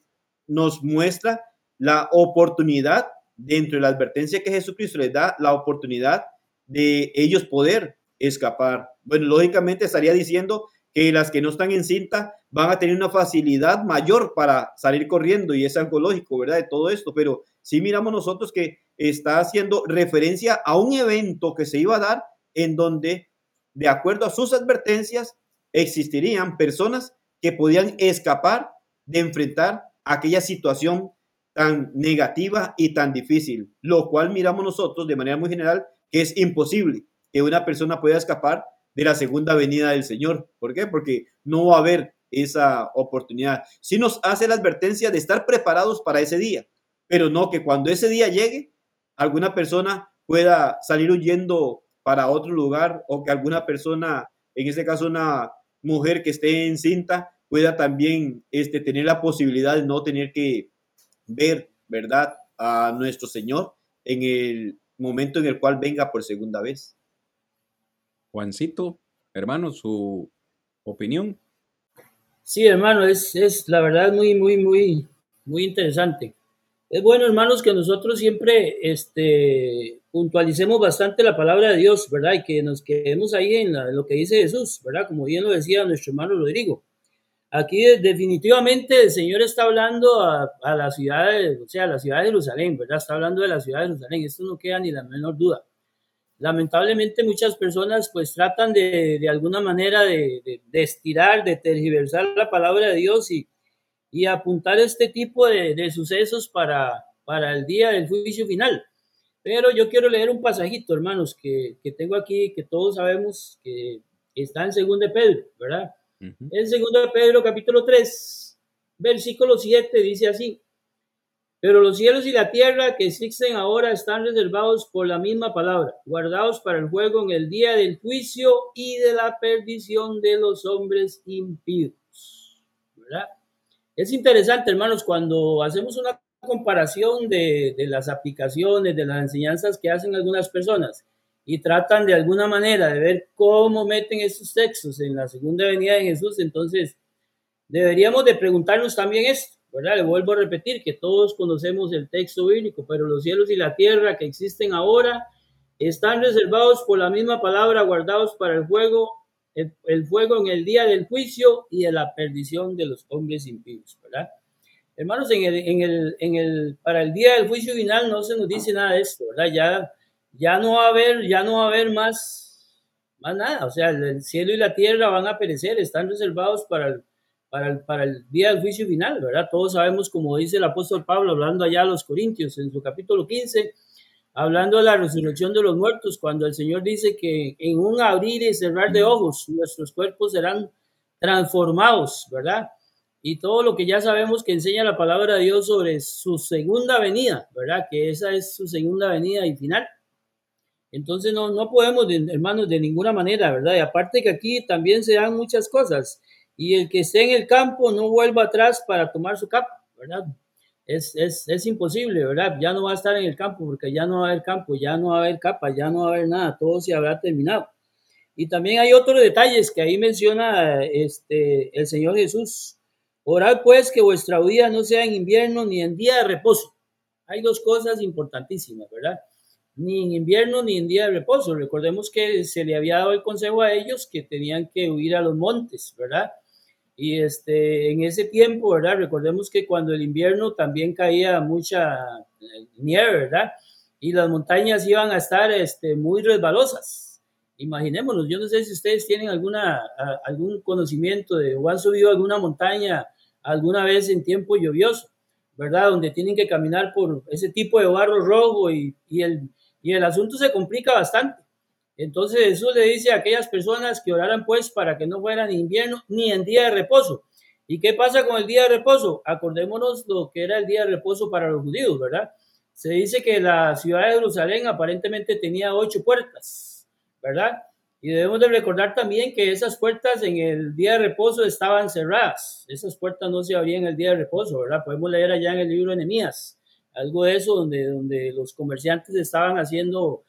nos muestra la oportunidad dentro de la advertencia que Jesucristo les da, la oportunidad de ellos poder escapar. Bueno, lógicamente estaría diciendo que las que no están en cinta van a tener una facilidad mayor para salir corriendo y es algo lógico, ¿verdad? De todo esto, pero sí miramos nosotros que está haciendo referencia a un evento que se iba a dar en donde, de acuerdo a sus advertencias, existirían personas que podían escapar de enfrentar aquella situación tan negativa y tan difícil, lo cual miramos nosotros de manera muy general que es imposible que una persona pueda escapar de la segunda venida del Señor. ¿Por qué? Porque no va a haber esa oportunidad. Si nos hace la advertencia de estar preparados para ese día, pero no que cuando ese día llegue, alguna persona pueda salir huyendo para otro lugar o que alguna persona, en este caso una mujer que esté encinta, pueda también este, tener la posibilidad de no tener que ver, ¿verdad?, a nuestro Señor en el momento en el cual venga por segunda vez. Juancito, hermano, su opinión. Sí, hermano, es, es la verdad muy, muy, muy, muy interesante. Es bueno, hermanos, que nosotros siempre este, puntualicemos bastante la palabra de Dios, ¿verdad? Y que nos quedemos ahí en, lo que dice Jesús, ¿verdad? Como bien lo decía nuestro hermano Rodrigo. Aquí definitivamente el Señor está hablando a, la ciudad, o sea, a la ciudad de Jerusalén, ¿verdad? Está hablando de la ciudad de Jerusalén. Esto no queda ni la menor duda lamentablemente muchas personas pues tratan de, de alguna manera de, de, estirar, de tergiversar la palabra de Dios y, y apuntar este tipo de, sucesos para, para el día del juicio final. Pero yo quiero leer un pasajito, hermanos, que, que tengo aquí, que todos sabemos que está en 2 de Pedro, ¿verdad? En 2 de Pedro capítulo 3, versículo 7 dice así, pero los cielos y la tierra que existen ahora están reservados por la misma palabra, guardados para el juego en el día del juicio y de la perdición de los hombres impíos. ¿Verdad? Es interesante, hermanos, cuando hacemos una comparación de, de las aplicaciones, de las enseñanzas que hacen algunas personas y tratan de alguna manera de ver cómo meten esos textos en la segunda venida de Jesús, entonces deberíamos de preguntarnos también esto ¿verdad? Le vuelvo a repetir que todos conocemos el texto bíblico, pero los cielos y la tierra que existen ahora están reservados por la misma palabra, guardados para el fuego, el, fuego en el día del juicio y de la perdición de los hombres impíos, ¿verdad? Hermanos, en el, en el, en el, para el día del juicio final no se nos dice nada de esto, ¿verdad? Ya, ya no va a haber, ya no va a haber más, más nada, o sea, el cielo y la tierra van a perecer, están reservados para el para el, día del juicio final, ¿verdad? Todos sabemos, como dice el apóstol Pablo, hablando allá a los Corintios en su capítulo 15, hablando de la resurrección de los muertos, cuando el Señor dice que en un abrir y cerrar de ojos nuestros cuerpos serán transformados, ¿verdad? Y todo lo que ya sabemos que enseña la palabra de Dios sobre su segunda venida, ¿verdad? Que esa es su segunda venida y final. Entonces no, no podemos, hermanos, de ninguna manera, ¿verdad? Y aparte que aquí también se dan muchas cosas. Y el que esté en el campo no vuelva atrás para tomar su capa, ¿verdad? Es, es, es, imposible, ¿verdad? Ya no va a estar en el campo porque ya no va a haber campo, ya no va a haber capa, ya no va a haber nada, todo se habrá terminado. Y también hay otros detalles que ahí menciona este, el Señor Jesús. Orad pues que vuestra vida no sea en invierno ni en día de reposo. Hay dos cosas importantísimas, ¿verdad? Ni en invierno ni en día de reposo. Recordemos que se le había dado el consejo a ellos que tenían que huir a los montes, ¿verdad? Y este, en ese tiempo, ¿verdad? Recordemos que cuando el invierno también caía mucha eh, nieve, ¿verdad? Y las montañas iban a estar este, muy resbalosas imaginémonos, yo no sé si ustedes tienen alguna, algún conocimiento de o han subido alguna montaña alguna vez en tiempo lluvioso, ¿verdad? Donde tienen que caminar por ese tipo de barro rojo y, y, el, y el asunto se complica bastante. Entonces Jesús le dice a aquellas personas que oraran pues para que no fueran invierno ni en día de reposo. ¿Y qué pasa con el día de reposo? Acordémonos lo que era el día de reposo para los judíos, ¿verdad? Se dice que la ciudad de Jerusalén aparentemente tenía ocho puertas ¿verdad? Y debemos de recordar también que esas puertas en el día de reposo estaban cerradas. Esas puertas no se abrían el día de reposo, ¿verdad? Podemos leer allá en el libro de Nehemías algo de eso donde, donde los comerciantes estaban haciendo,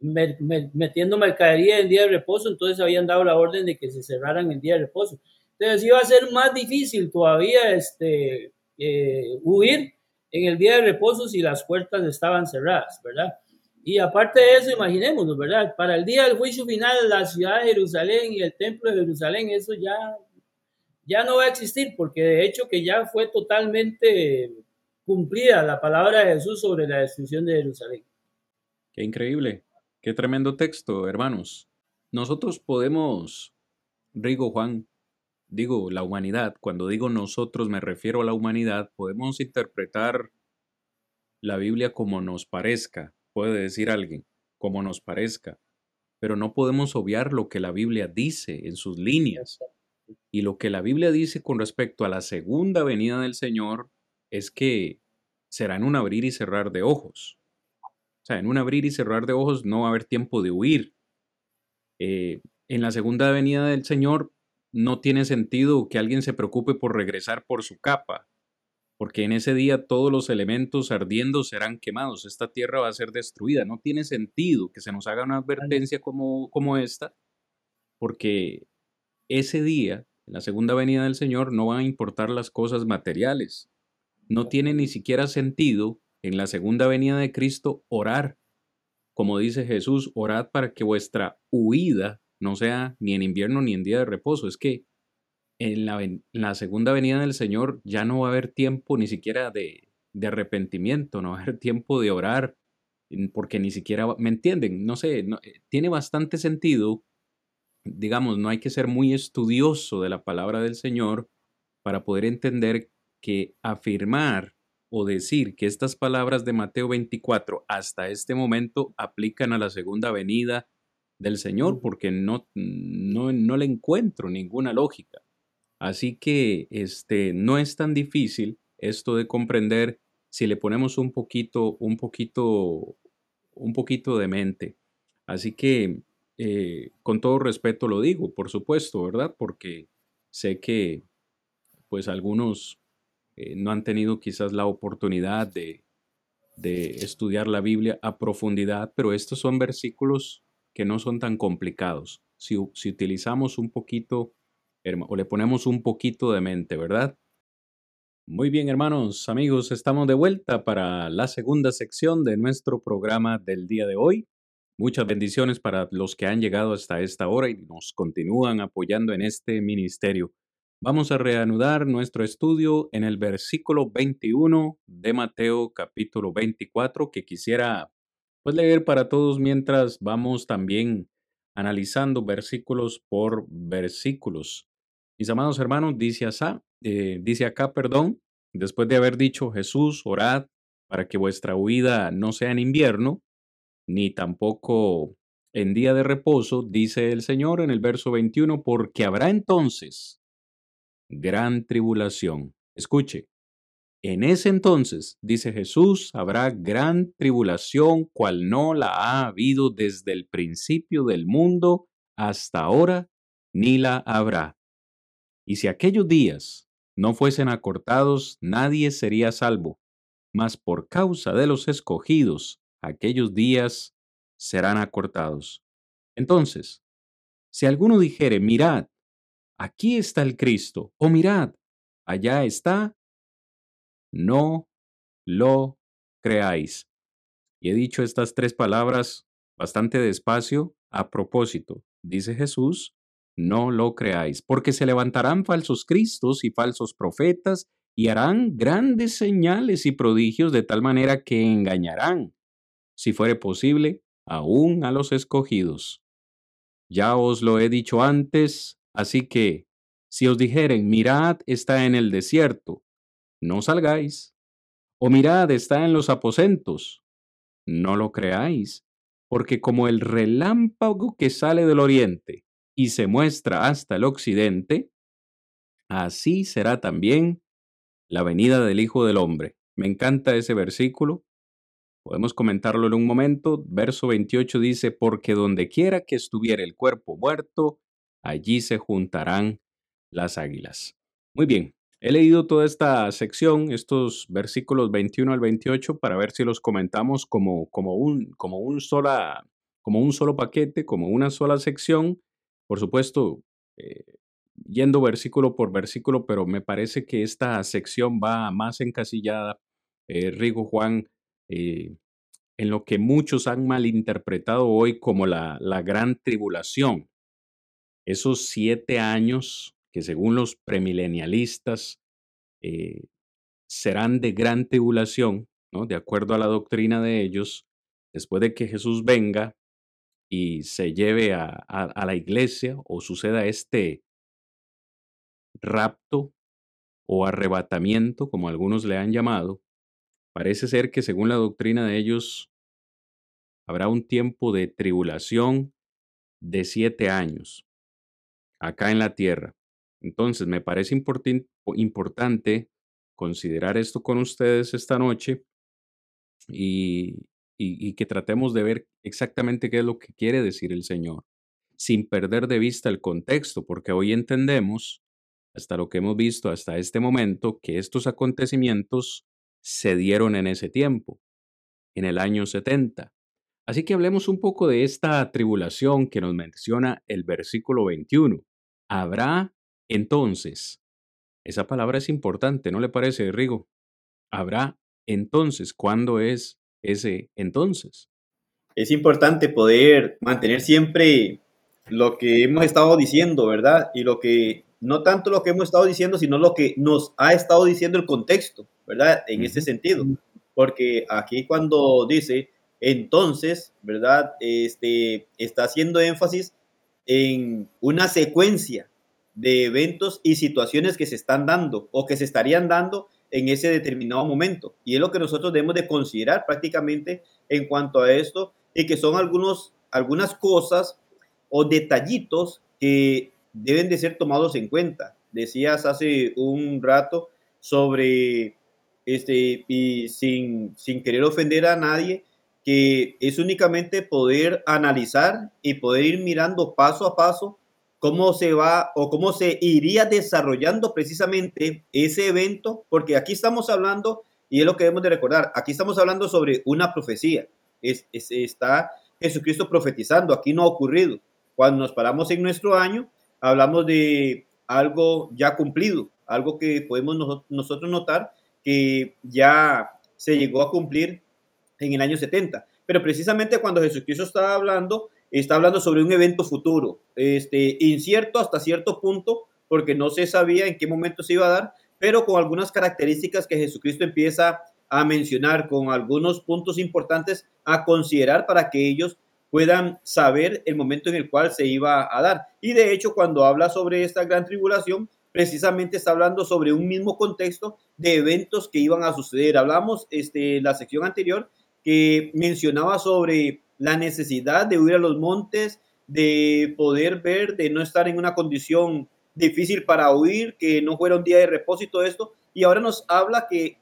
metiendo mercadería en día de reposo, entonces habían dado la orden de que se cerraran el día de reposo. Entonces iba a ser más difícil todavía este, eh, huir en el día de reposo si las puertas estaban cerradas, ¿verdad? Y aparte de eso, imaginémonos, ¿verdad? Para el día del juicio final, la ciudad de Jerusalén y el templo de Jerusalén, eso ya, ya no va a existir, porque de hecho que ya fue totalmente cumplida la palabra de Jesús sobre la destrucción de Jerusalén. Qué increíble, qué tremendo texto, hermanos. Nosotros podemos, Rigo Juan, digo la humanidad, cuando digo nosotros me refiero a la humanidad, podemos interpretar la Biblia como nos parezca, puede decir alguien, como nos parezca, pero no podemos obviar lo que la Biblia dice en sus líneas. Y lo que la Biblia dice con respecto a la segunda venida del Señor es que será en un abrir y cerrar de ojos. O sea, en un abrir y cerrar de ojos no va a haber tiempo de huir. Eh, en la segunda venida del Señor no tiene sentido que alguien se preocupe por regresar por su capa porque en ese día todos los elementos ardiendo serán quemados, esta tierra va a ser destruida. No tiene sentido que se nos haga una advertencia como, como esta, porque ese día, en la segunda venida del Señor, no van a importar las cosas materiales. No tiene ni siquiera sentido en la segunda venida de Cristo orar. Como dice Jesús, orad para que vuestra huida no sea ni en invierno ni en día de reposo. Es que en la, segunda venida del Señor ya no va a haber tiempo ni siquiera de, arrepentimiento, no va a haber tiempo de orar, porque ni siquiera, ¿me entienden? No sé, eh, tiene bastante sentido, digamos, no hay que ser muy estudioso de la palabra del Señor para poder entender que afirmar o decir que estas palabras de Mateo 24 hasta este momento aplican a la segunda venida del Señor, porque no, no, no le encuentro ninguna lógica. Así que este, no es tan difícil esto de comprender si le ponemos un poquito, un poquito, un poquito de mente. Así que eh, con todo respeto lo digo, por supuesto, ¿verdad? Porque sé que pues algunos eh, no han tenido quizás la oportunidad de, de estudiar la Biblia a profundidad, pero estos son versículos que no son tan complicados. Si, si utilizamos un poquito o le ponemos un poquito de mente, ¿verdad? Muy bien, hermanos, amigos, estamos de vuelta para la segunda sección de nuestro programa del día de hoy. Muchas bendiciones para los que han llegado hasta esta hora y nos continúan apoyando en este ministerio. Vamos a reanudar nuestro estudio en el versículo 21 de Mateo capítulo 24 que quisiera pues leer para todos mientras vamos también analizando versículos por versículos. Mis amados hermanos, dice, asá, eh, dice acá, perdón, después de haber dicho Jesús, orad para que vuestra huida no sea en invierno, ni tampoco en día de reposo, dice el Señor en el verso 21, porque habrá entonces gran tribulación. Escuche, en ese entonces, dice Jesús, habrá gran tribulación cual no la ha habido desde el principio del mundo hasta ahora, ni la habrá. Y si aquellos días no fuesen acortados, nadie sería salvo, mas por causa de los escogidos, aquellos días serán acortados. Entonces, si alguno dijere, mirad, aquí está el Cristo, o mirad, allá está, no lo creáis. Y he dicho estas tres palabras bastante despacio a propósito. Dice Jesús, no lo creáis, porque se levantarán falsos cristos y falsos profetas y harán grandes señales y prodigios de tal manera que engañarán, si fuere posible, aún a los escogidos. Ya os lo he dicho antes, así que, si os dijeren, mirad, está en el desierto, no salgáis. O mirad, está en los aposentos, no lo creáis, porque como el relámpago que sale del oriente y se muestra hasta el occidente, así será también la venida del Hijo del Hombre. Me encanta ese versículo Podemos comentarlo en un momento. Verso 28 dice, porque donde quiera que estuviera el cuerpo muerto, allí se juntarán las águilas. Muy bien, he leído toda esta sección, estos versículos 21 al 28, para ver si los comentamos como, como, un, como, un, sola, como un solo paquete, como una sola sección. Por supuesto, eh, yendo versículo por versículo, pero me parece que esta sección va más encasillada. Eh, Rigo Juan eh, en lo que muchos han malinterpretado hoy como la, la gran tribulación. Esos siete años que según los premilenialistas eh, serán de gran tribulación, ¿no? de acuerdo a la doctrina de ellos, después de que Jesús venga y se lleve a, a la iglesia o suceda este rapto o arrebatamiento, como algunos le han llamado, Parece ser que según la doctrina de ellos, habrá un tiempo de tribulación de siete años acá en la tierra. Entonces, me parece importante considerar esto con ustedes esta noche y, que tratemos de ver exactamente qué es lo que quiere decir el Señor, sin perder de vista el contexto, porque hoy entendemos, hasta lo que hemos visto hasta este momento, que estos acontecimientos se dieron en ese tiempo, en el año 70. Así que hablemos un poco de esta tribulación que nos menciona el versículo 21. Habrá entonces. Esa palabra es importante, ¿no le parece, Rigo? Habrá entonces. ¿Cuándo es ese entonces? Es importante poder mantener siempre lo que hemos estado diciendo, ¿verdad? Y lo que, no tanto lo que hemos estado diciendo, sino lo que nos ha estado diciendo el contexto. ¿verdad? En ese sentido, porque aquí cuando dice entonces, ¿verdad? Este, está haciendo énfasis en una secuencia de eventos y situaciones que se están dando o que se estarían dando en ese determinado momento. Y es lo que nosotros debemos de considerar prácticamente en cuanto a esto y que son algunos, algunas cosas o detallitos que deben de ser tomados en cuenta. Decías hace un rato sobre este, y sin, sin querer ofender a nadie, que es únicamente poder analizar y poder ir mirando paso a paso cómo se va o cómo se iría desarrollando precisamente ese evento, porque aquí estamos hablando, y es lo que debemos de recordar, aquí estamos hablando sobre una profecía, es, está Jesucristo profetizando, aquí no ha ocurrido. Cuando nos paramos en nuestro año, hablamos de algo ya cumplido, algo que podemos nosotros notar que ya se llegó a cumplir en el año 70. Pero precisamente cuando Jesucristo estaba hablando, está hablando sobre un evento futuro, este, incierto hasta cierto punto, porque no se sabía en qué momento se iba a dar, pero con algunas características que Jesucristo empieza a mencionar, con algunos puntos importantes a considerar para que ellos puedan saber el momento en el cual se iba a dar. Y de hecho, cuando habla sobre esta gran tribulación, precisamente está hablando sobre un mismo contexto de eventos que iban a suceder. Hablamos este, en la sección anterior que mencionaba sobre la necesidad de huir a los montes, de poder ver, de no estar en una condición difícil para huir, que no fuera un día de reposo y todo esto. Y ahora nos habla que,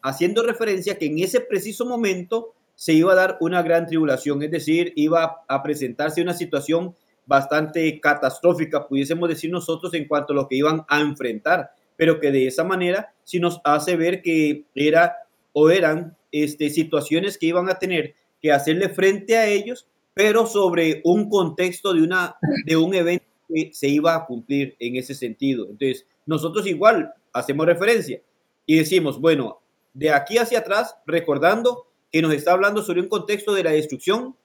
haciendo referencia que en ese preciso momento se iba a dar una gran tribulación, es decir, iba a presentarse una situación bastante catastrófica, pudiésemos decir nosotros, en cuanto a lo que iban a enfrentar, pero que de esa manera sí nos hace ver que era o eran este, situaciones que iban a tener que hacerle frente a ellos, pero sobre un contexto de, una, de un evento que se iba a cumplir en ese sentido. Entonces, nosotros igual hacemos referencia y decimos, bueno, de aquí hacia atrás, recordando que nos está hablando sobre un contexto de la destrucción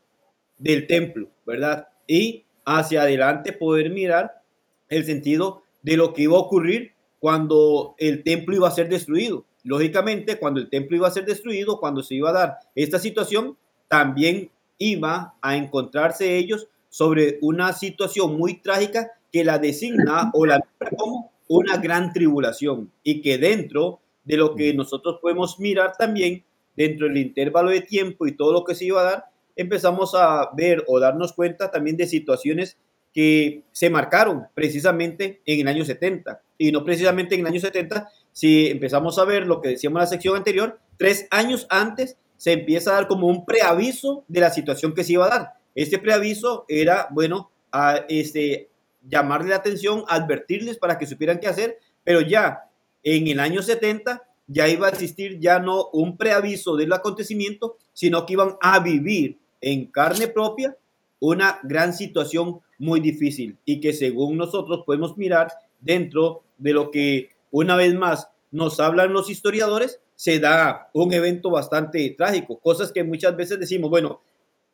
del templo, ¿verdad? Y hacia adelante poder mirar el sentido de lo que iba a ocurrir cuando el templo iba a ser destruido. Lógicamente, cuando el templo iba a ser destruido, cuando se iba a dar esta situación, también iba a encontrarse ellos sobre una situación muy trágica que la designa o la como una gran tribulación y que dentro de lo que nosotros podemos mirar también dentro del intervalo de tiempo y todo lo que se iba a dar, empezamos a ver o darnos cuenta también de situaciones que se marcaron precisamente en el año 70 y no precisamente en el año 70, si empezamos a ver lo que decíamos en la sección anterior, tres años antes se empieza a dar como un preaviso de la situación que se iba a dar. Este preaviso era, bueno, a este, llamarle la atención, advertirles para que supieran qué hacer, pero ya en el año 70 ya iba a existir ya no un preaviso del acontecimiento, sino que iban a vivir en carne propia una gran situación muy difícil y que según nosotros podemos mirar dentro de lo que una vez más nos hablan los historiadores, se da un evento bastante trágico, cosas que muchas veces decimos, bueno,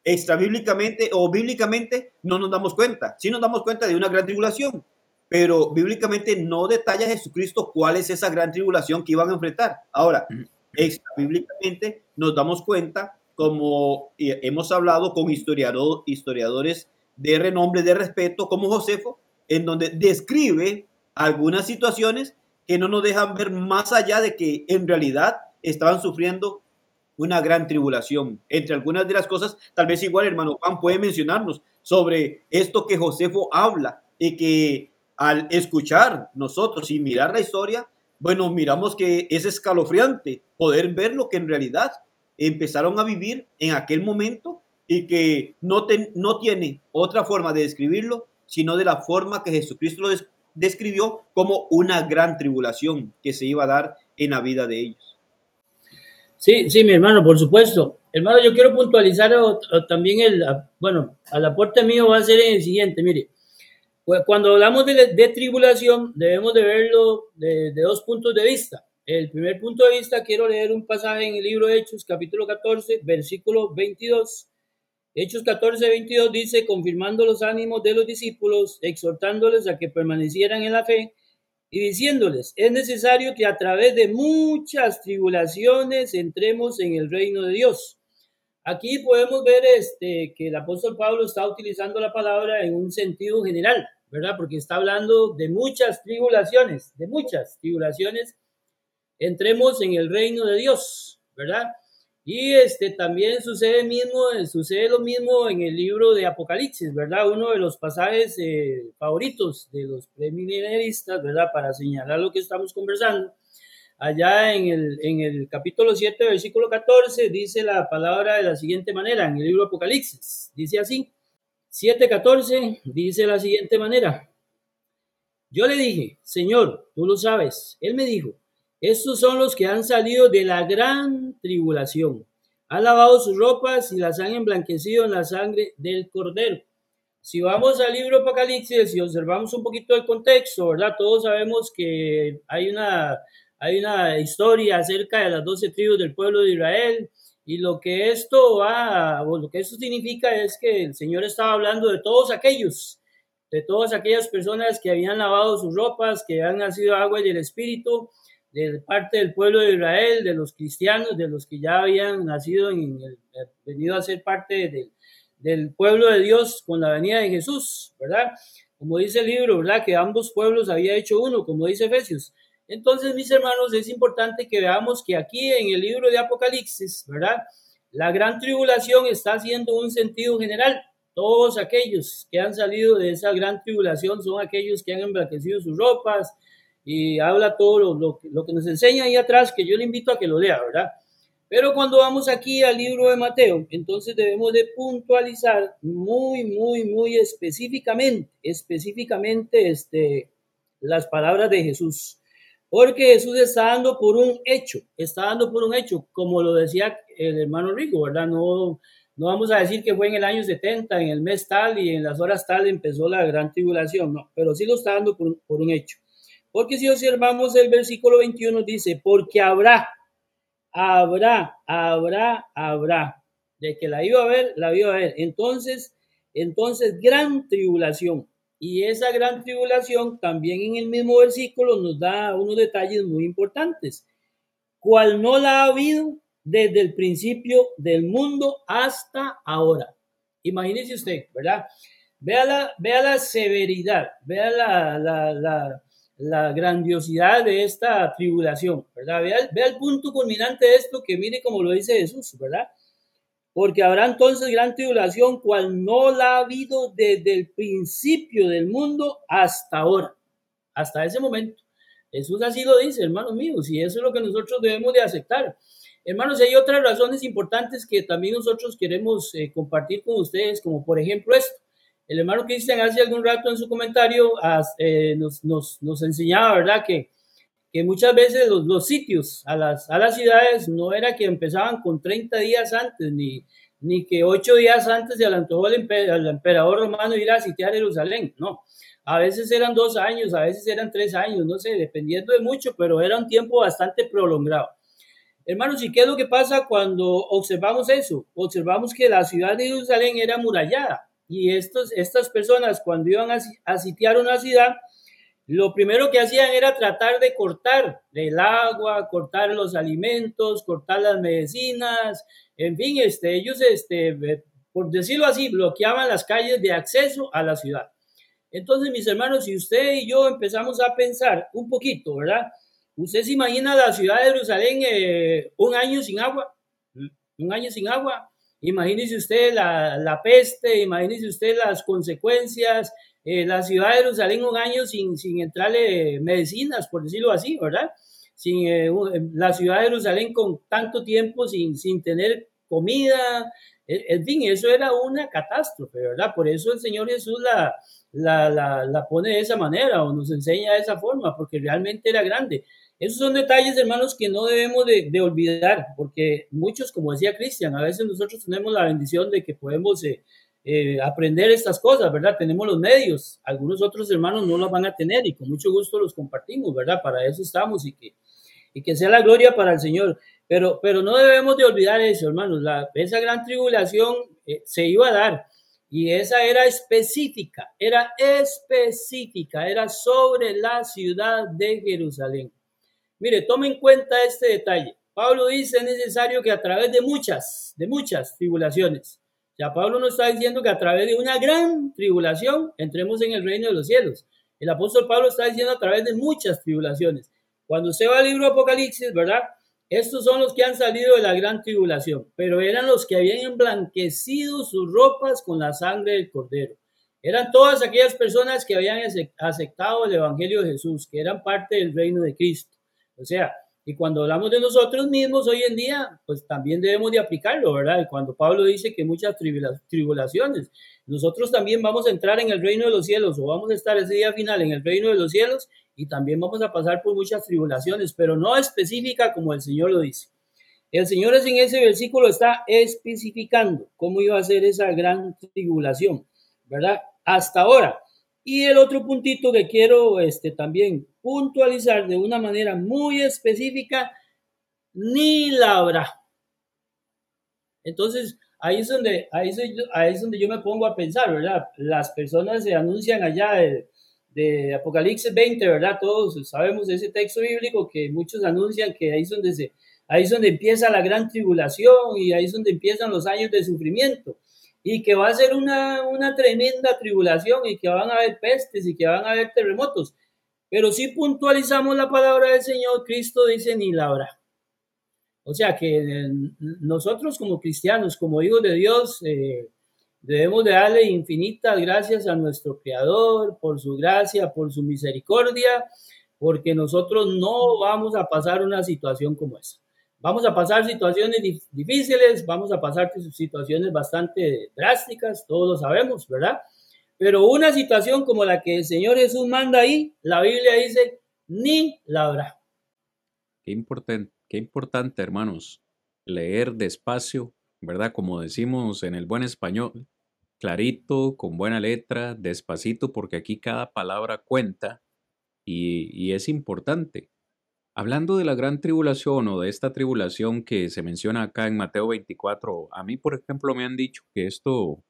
extra bíblicamente o bíblicamente no nos damos cuenta, sí nos damos cuenta de una gran tribulación, pero bíblicamente no detalla Jesucristo cuál es esa gran tribulación que iban a enfrentar. Ahora, extra bíblicamente nos damos cuenta, como hemos hablado con historiador, historiadores de renombre, de respeto, como Josefo, en donde describe algunas situaciones que no nos dejan ver más allá de que en realidad estaban sufriendo una gran tribulación. Entre algunas de las cosas, tal vez igual hermano Juan puede mencionarnos sobre esto que Josefo habla y que al escuchar nosotros y mirar la historia, bueno, miramos que es escalofriante poder ver lo que en realidad empezaron a vivir en aquel momento y que no, no tiene otra forma de describirlo, sino de la forma que Jesucristo lo describió como una gran tribulación que se iba a dar en la vida de ellos. Sí, sí, mi hermano, por supuesto. Hermano, yo quiero puntualizar también el, bueno, al aporte mío va a ser el siguiente, mire, pues, cuando hablamos de, tribulación debemos de verlo de, de, dos puntos de vista. El primer punto de vista, quiero leer un pasaje en el libro de Hechos, capítulo 14, versículo 22. Hechos 14, 22 dice, confirmando los ánimos de los discípulos, exhortándoles a que permanecieran en la fe y diciéndoles, es necesario que a través de muchas tribulaciones entremos en el reino de Dios. Aquí podemos ver este, que el apóstol Pablo está utilizando la palabra en un sentido general, ¿verdad? Porque está hablando de muchas tribulaciones, de muchas tribulaciones. Entremos en el reino de Dios, ¿verdad? Y este también sucede mismo, lo mismo en el libro de Apocalipsis, ¿verdad? Uno de los pasajes eh, favoritos de los premilenaristas, ¿verdad? Para señalar lo que estamos conversando. Allá en el, en el capítulo 7, versículo 14, dice la palabra de la siguiente manera, en el libro Apocalipsis. Dice así, 7.14, dice la siguiente manera. Yo le dije, Señor, tú lo sabes. Él me dijo, estos son los que han salido de la gran tribulación. Han lavado sus ropas y las han emblanquecido en la sangre del cordero. Si vamos al libro Apocalipsis y observamos un poquito el contexto, ¿verdad? Todos sabemos que hay una, hay una historia acerca de las doce tribus del pueblo de Israel y lo que esto va, o lo que esto significa es que el Señor estaba hablando de todos aquellos, de todas aquellas personas que habían lavado sus ropas, que han nacido agua del Espíritu, de parte del pueblo de Israel, de los cristianos, de los que ya habían nacido, en el, venido a ser parte del pueblo de Dios con la venida de Jesús, ¿verdad? Como dice el libro, ¿verdad? Que ambos pueblos había hecho uno, como dice Efesios. Entonces, mis hermanos, es importante que veamos que aquí en el libro de Apocalipsis, ¿verdad? La gran tribulación está haciendo un sentido general. Todos aquellos que han salido de esa gran tribulación son aquellos que han emblanquecido sus ropas y habla todo lo, que nos enseña ahí atrás, que yo le invito a que lo lea, ¿verdad? Pero cuando vamos aquí al libro de Mateo, entonces debemos de puntualizar muy, muy, muy específicamente, específicamente este, las palabras de Jesús. Porque Jesús está dando por un hecho, está dando por un hecho, como lo decía el hermano Rico, ¿verdad? No, no vamos a decir que fue en el año 70, en el mes tal y en las horas tal empezó la gran tribulación, no, pero sí lo está dando por un hecho. Porque si observamos el versículo 21 dice, porque habrá, habrá, habrá, habrá. De que la iba a ver, la iba a ver. Entonces, entonces, gran tribulación. Y esa gran tribulación también en el mismo versículo nos da unos detalles muy importantes. Cual no la ha habido desde el principio del mundo hasta ahora. Imagínese usted, ¿verdad? Vea la, vea la severidad, vea la, la, la la grandiosidad de esta tribulación, ¿verdad? Vea, el punto culminante de esto que mire como lo dice Jesús, ¿verdad? Porque habrá entonces gran tribulación cual no la ha habido desde el principio del mundo hasta ahora, hasta ese momento. Jesús así lo dice, hermanos míos, y eso es lo que nosotros debemos de aceptar. Hermanos, hay otras razones importantes que también nosotros queremos eh, compartir con ustedes, como por ejemplo esto. El hermano Cristian hace algún rato en su comentario eh, nos, nos, nos, enseñaba, ¿verdad? Que, que muchas veces los, los, sitios a las, a las ciudades no era que empezaban con 30 días antes, ni, ni que 8 días antes se adelantó el, el emperador romano ir a sitiar Jerusalén, no. A veces eran dos años, a veces eran tres años, no sé, dependiendo de mucho, pero era un tiempo bastante prolongado. Hermanos, ¿y qué es lo que pasa cuando observamos eso? Observamos que la ciudad de Jerusalén era murallada y estos, estas personas cuando iban a, sitiar una ciudad, lo primero que hacían era tratar de cortar el agua, cortar los alimentos, cortar las medicinas, en fin, este, ellos, este, por decirlo así, bloqueaban las calles de acceso a la ciudad. Entonces, mis hermanos, si usted y yo empezamos a pensar un poquito, ¿verdad? ¿Usted se imagina la ciudad de Jerusalén eh, un año sin agua? Un año sin agua. Imagínese usted la, la peste, imagínese usted las consecuencias, eh, la ciudad de Jerusalén un año sin, sin entrarle medicinas, por decirlo así, ¿verdad? Sin, eh, la ciudad de Jerusalén con tanto tiempo sin, sin tener comida, e, en fin, eso era una catástrofe, ¿verdad? Por eso el Señor Jesús la, la, la, la pone de esa manera o nos enseña de esa forma, porque realmente era grande. Esos son detalles, hermanos, que no debemos de, olvidar, porque muchos, como decía Cristian, a veces nosotros tenemos la bendición de que podemos eh, eh, aprender estas cosas, ¿verdad? Tenemos los medios, algunos otros hermanos no los van a tener y con mucho gusto los compartimos, ¿verdad? Para eso estamos y que, y que sea la gloria para el Señor. Pero, pero no debemos de olvidar eso, hermanos, la, esa gran tribulación eh, se iba a dar. Y esa era específica, era específica, era sobre la ciudad de Jerusalén. Mire, tome en cuenta este detalle. Pablo dice es necesario que a través de muchas, de muchas tribulaciones, ya Pablo no está diciendo que a través de una gran tribulación entremos en el reino de los cielos. El apóstol Pablo está diciendo a través de muchas tribulaciones. Cuando se va al libro de Apocalipsis, ¿verdad? Estos son los que han salido de la gran tribulación, pero eran los que habían emblanquecido sus ropas con la sangre del cordero. Eran todas aquellas personas que habían aceptado el Evangelio de Jesús, que eran parte del reino de Cristo. O sea, y cuando hablamos de nosotros mismos hoy en día, pues también debemos de aplicarlo, ¿verdad? Y cuando Pablo dice que muchas tribulaciones, nosotros también vamos a entrar en el reino de los cielos o vamos a estar ese día final en el reino de los cielos y también vamos a pasar por muchas tribulaciones, pero no específica como el Señor lo dice. El Señor en ese versículo está especificando cómo iba a ser esa gran tribulación, ¿verdad? Hasta ahora. Y el otro puntito que quiero este, también puntualizar de una manera muy específica, ni la habrá. Entonces, ahí es donde, ahí es, donde yo me pongo a pensar, ¿verdad? Las personas se anuncian allá de, de, Apocalipsis 20, ¿verdad? Todos sabemos ese texto bíblico que muchos anuncian que ahí es donde se, ahí es donde empieza la gran tribulación y ahí es donde empiezan los años de sufrimiento. Y que va a ser una, una tremenda tribulación y que van a haber pestes y que van a haber terremotos. Pero si puntualizamos la palabra del Señor, Cristo dice ni la habrá. O sea que nosotros como cristianos, como hijos de Dios, eh, debemos de darle infinitas gracias a nuestro Creador por su gracia, por su misericordia, porque nosotros no vamos a pasar una situación como esa. Vamos a pasar situaciones difíciles, vamos a pasar situaciones bastante drásticas, todos lo sabemos, ¿verdad? Pero una situación como la que el Señor Jesús manda ahí, la Biblia dice, ni la habrá. Qué importante, qué importante, hermanos, leer despacio, ¿verdad? Como decimos en el buen español, clarito, con buena letra, despacito, porque aquí cada palabra cuenta y, y es importante. Hablando de la gran tribulación o de esta tribulación que se menciona acá en Mateo 24, a mí, por ejemplo, me han dicho que esto,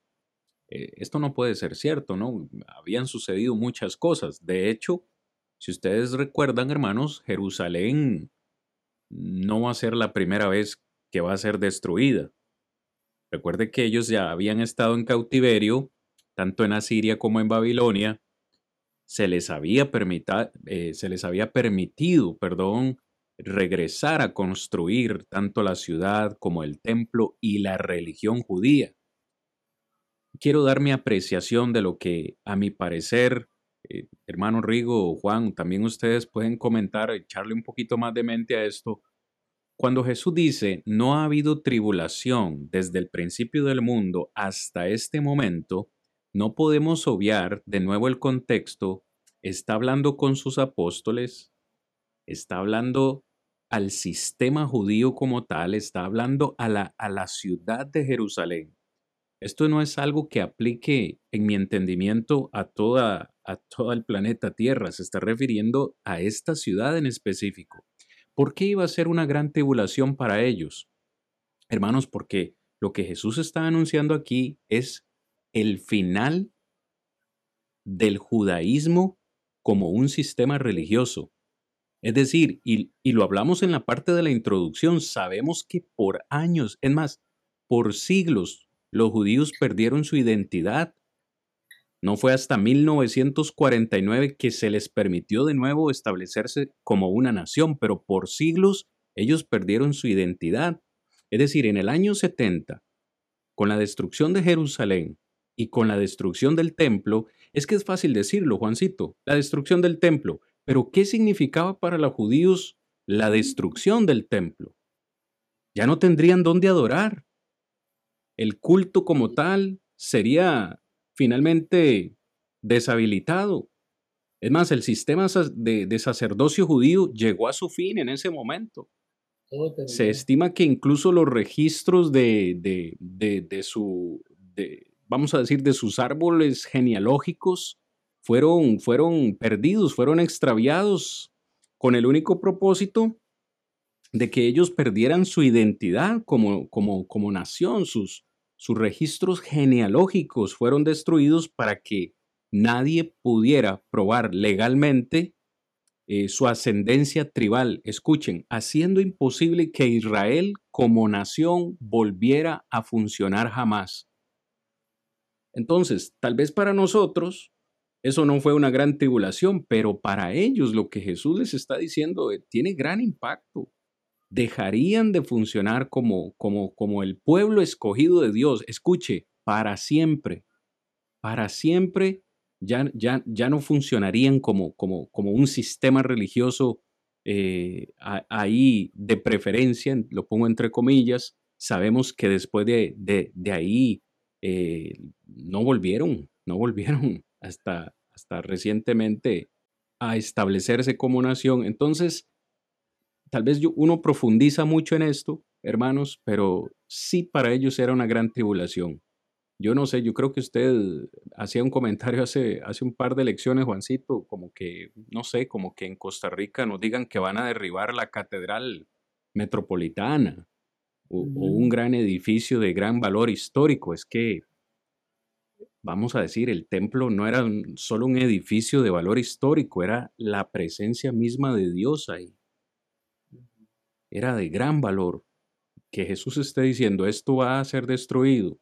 eh, esto no puede ser cierto, ¿no? Habían sucedido muchas cosas. De hecho, si ustedes recuerdan, hermanos, Jerusalén no va a ser la primera vez que va a ser destruida. Recuerde que ellos ya habían estado en cautiverio, tanto en Asiria como en Babilonia, se les había, eh, se les había permitido perdón, regresar a construir tanto la ciudad como el templo y la religión judía. Quiero dar mi apreciación de lo que, a mi parecer, eh, hermano Rigo, Juan, también ustedes pueden comentar, echarle un poquito más de mente a esto. Cuando Jesús dice, no ha habido tribulación desde el principio del mundo hasta este momento, no podemos obviar de nuevo el contexto. Está hablando con sus apóstoles, está hablando al sistema judío como tal, está hablando a la, a la ciudad de Jerusalén. Esto no es algo que aplique, en mi entendimiento, a, toda, a todo el planeta Tierra, se está refiriendo a esta ciudad en específico. ¿Por qué iba a ser una gran tribulación para ellos? Hermanos, porque lo que Jesús está anunciando aquí es el final del judaísmo como un sistema religioso. Es decir, y, lo hablamos en la parte de la introducción, sabemos que por años, es más, por siglos, los judíos perdieron su identidad. No fue hasta 1949 que se les permitió de nuevo establecerse como una nación, pero por siglos ellos perdieron su identidad. Es decir, en el año 70, con la destrucción de Jerusalén, y con la destrucción del templo, es que es fácil decirlo, Juancito, la destrucción del templo, pero ¿qué significaba para los judíos la destrucción del templo? Ya no tendrían dónde adorar. El culto como tal sería finalmente deshabilitado. Es más, el sistema de, sacerdocio judío llegó a su fin en ese momento. Se estima que incluso los registros de, de su, vamos a decir, de sus árboles genealógicos fueron, fueron perdidos, fueron extraviados con el único propósito de que ellos perdieran su identidad como, como, como nación, sus, sus registros genealógicos fueron destruidos para que nadie pudiera probar legalmente eh, su ascendencia tribal. Escuchen, haciendo imposible que Israel como nación volviera a funcionar jamás. Entonces, tal vez para nosotros eso no fue una gran tribulación, pero para ellos lo que Jesús les está diciendo eh, tiene gran impacto. Dejarían de funcionar como, como, como el pueblo escogido de Dios. Escuche, para siempre. Para siempre ya, ya, ya no funcionarían como, como, como un sistema religioso eh, ahí de preferencia, lo pongo entre comillas. Sabemos que después de, de, de ahí eh, no volvieron, no volvieron hasta, hasta recientemente a establecerse como nación. Entonces, tal vez uno profundiza mucho en esto, hermanos, pero sí para ellos era una gran tribulación. Yo no sé, yo creo que usted hacía un comentario hace, hace un par de lecciones, Juancito, como que, no sé, como que en Costa Rica nos digan que van a derribar la catedral metropolitana o, un gran edificio de gran valor histórico. Es que, vamos a decir, el templo no era solo un edificio de valor histórico, era la presencia misma de Dios ahí. Era de gran valor. Que Jesús esté diciendo, esto va a ser destruido.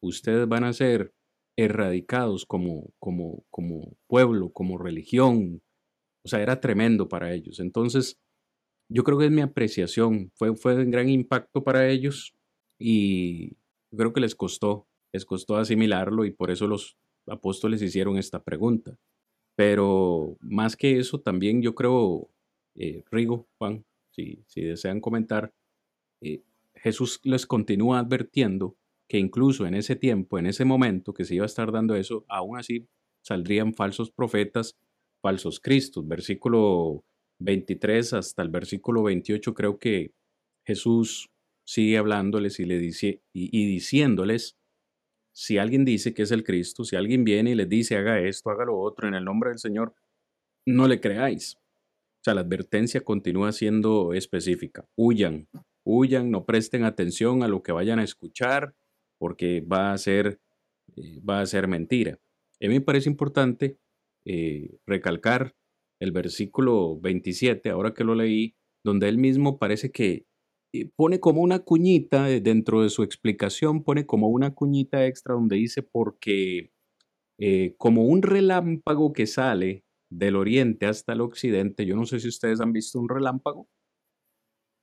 ustedes van a ser erradicados como, como, como pueblo, como religión. O sea, era tremendo para ellos. Entonces, yo creo que es mi apreciación. Fue, fue de gran impacto para ellos y creo que les costó, les costó asimilarlo y por eso los apóstoles hicieron esta pregunta. Pero más que eso, también yo creo, eh, Rigo, Juan, si, si desean comentar, eh, Jesús les continúa advirtiendo que incluso en ese tiempo, en ese momento que se iba a estar dando eso, aún así saldrían falsos profetas, falsos cristos. Versículo 23 hasta el versículo 28 creo que Jesús sigue hablándoles y, le dice, y, diciéndoles, si alguien dice que es el Cristo, si alguien viene y les dice haga esto, haga lo otro en el nombre del Señor, no le creáis. O sea, la advertencia continúa siendo específica. Huyan, huyan, no presten atención a lo que vayan a escuchar, porque va a ser, eh, va a ser mentira. A mí me parece importante eh, recalcar el versículo 27, ahora que lo leí, donde él mismo parece que pone como una cuñita eh, dentro de su explicación, pone como una cuñita extra donde dice porque eh, como un relámpago que sale del oriente hasta el occidente, yo no sé si ustedes han visto un relámpago,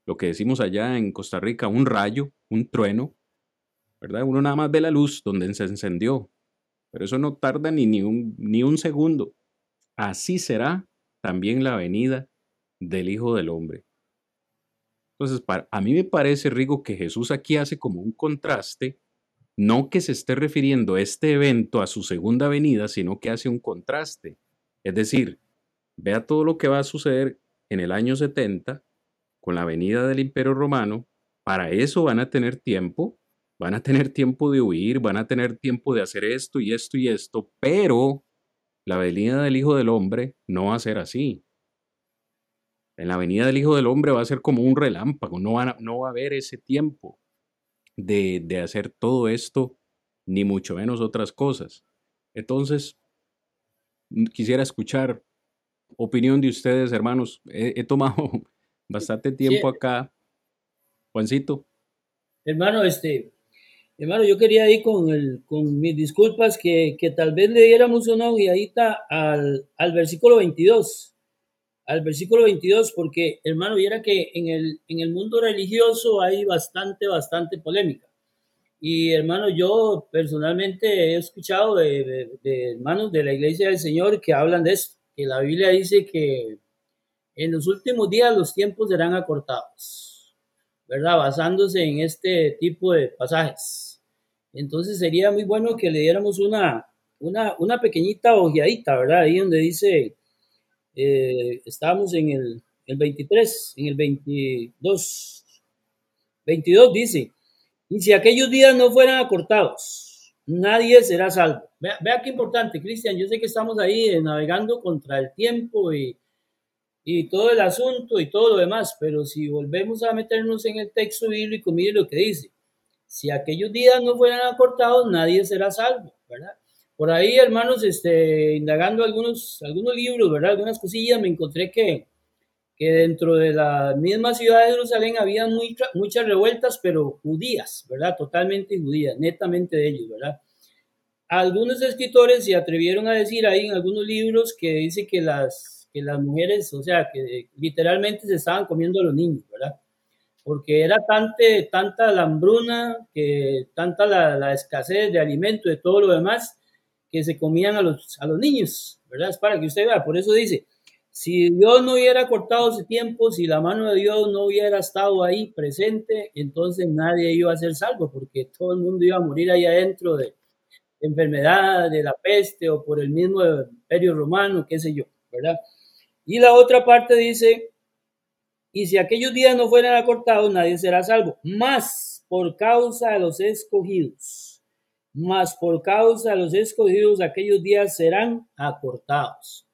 lo que decimos allá en Costa Rica, un rayo, un trueno, ¿verdad? Uno nada más ve la luz donde se encendió, pero eso no tarda ni, ni, un, ni un segundo. Así será también la venida del Hijo del Hombre. Entonces, a mí me parece, Rigo, que Jesús aquí hace como un contraste, no que se esté refiriendo este evento a su segunda venida, sino que hace un contraste. Es decir, vea todo lo que va a suceder en el año 70 con la venida del Imperio Romano. Para eso van a tener tiempo, van a tener tiempo de huir, van a tener tiempo de hacer esto y esto y esto, pero la venida del Hijo del Hombre no va a ser así. En la venida del Hijo del Hombre va a ser como un relámpago, no, no va a haber ese tiempo de, hacer todo esto, ni mucho menos otras cosas. Entonces, quisiera escuchar opinión de ustedes, hermanos. He, tomado bastante tiempo acá. Juancito. Hermano, este, hermano, yo quería ir con, el, con mis disculpas que, tal vez le diéramos una ojeadita al, al versículo 22 al versículo 22, porque hermano, viera que en el, en el mundo religioso hay bastante, bastante polémica. Y hermano, yo personalmente he escuchado de, hermanos de la iglesia del Señor que hablan de esto, que la Biblia dice que en los últimos días los tiempos serán acortados, ¿verdad? Basándose en este tipo de pasajes. Entonces sería muy bueno que le diéramos una, una, una pequeñita ojeadita, ¿verdad? Ahí donde dice eh, estábamos en el, el 23, en el 22. 22 dice, y si aquellos días no fueran acortados, nadie será salvo. Vea, vea qué importante, Cristian, yo sé que estamos ahí navegando contra el tiempo y, y todo el asunto y todo lo demás, pero si volvemos a meternos en el texto bíblico, mire lo que dice. Si aquellos días no fueran acortados, nadie será salvo, ¿verdad? Por ahí, hermanos, este, indagando algunos, algunos libros, ¿verdad? Algunas cosillas, me encontré que, que dentro de la misma ciudad de Jerusalén había muchas revueltas, pero judías, ¿verdad? Totalmente judías, netamente de ellos, ¿verdad? Algunos escritores se atrevieron a decir ahí en algunos libros que dice que las, que las mujeres, o sea, que literalmente se estaban comiendo a los niños, ¿verdad? Porque era tante, tanta la hambruna, que tanta la, la escasez de alimento, de todo lo demás, que se comían a los, a los niños, ¿verdad? Es para que usted vea, por eso dice, si Dios no hubiera cortado ese tiempo, si la mano de Dios no hubiera estado ahí presente, entonces nadie iba a ser salvo, porque todo el mundo iba a morir ahí adentro de enfermedad, de la peste o por el mismo imperio romano, qué sé yo, ¿verdad? Y la otra parte dice, y si aquellos días no fueran acortados, nadie será salvo, más por causa de los escogidos mas por causa de los escogidos aquellos días serán acortados.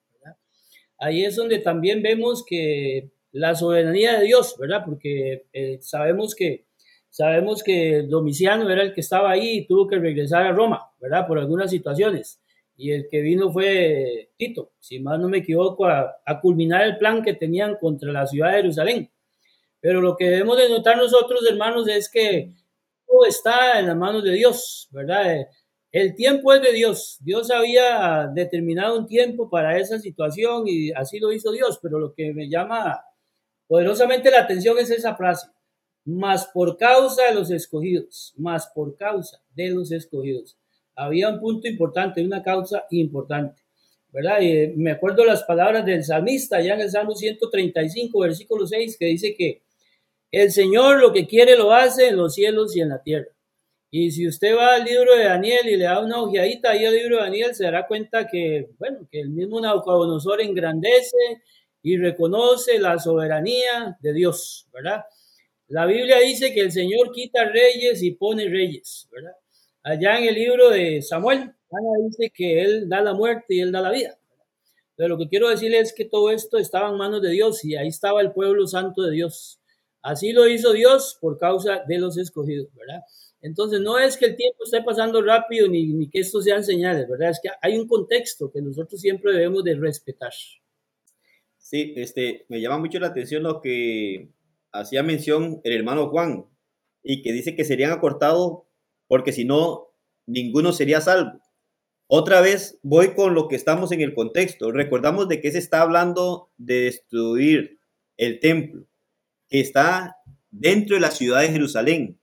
Ahí es donde también vemos que la soberanía de Dios, ¿verdad? Porque eh, sabemos que sabemos que Domiciano era el que estaba ahí y tuvo que regresar a Roma, ¿verdad? Por algunas situaciones. Y el que vino fue Tito, si más no me equivoco, a, a culminar el plan que tenían contra la ciudad de Jerusalén. Pero lo que debemos de notar nosotros, hermanos, es que tiempo está en las manos de Dios, ¿verdad? El tiempo es de Dios. Dios había determinado un tiempo para esa situación y así lo hizo Dios, pero lo que me llama poderosamente la atención es esa frase, más por causa de los escogidos, más por causa de los escogidos. Había un punto importante, una causa importante. ¿verdad? Y eh, me acuerdo las palabras del salmista, ya en el Salmo 135, versículo 6, que dice que el Señor lo que quiere lo hace en los cielos y en la tierra. Y si usted va al libro de Daniel y le da una ojeadita ahí al libro de Daniel, se dará cuenta que, bueno, que el mismo Nabucodonosor engrandece y reconoce la soberanía de Dios, ¿verdad? La Biblia dice que el Señor quita reyes y pone reyes, ¿verdad? Allá en el libro de Samuel, Ana dice que Él da la muerte y Él da la vida. Pero lo que quiero decirles es que todo esto estaba en manos de Dios y ahí estaba el pueblo santo de Dios. Así lo hizo Dios por causa de los escogidos, ¿verdad? Entonces no es que el tiempo esté pasando rápido ni, ni que esto sean señales, ¿verdad? Es que hay un contexto que nosotros siempre debemos de respetar. Sí, este, me llama mucho la atención lo que hacía mención el hermano Juan y que dice que serían acortados porque si no, ninguno sería salvo. Otra vez voy con lo que estamos en el contexto. Recordamos de que se está hablando de destruir el templo, que está dentro de la ciudad de Jerusalén.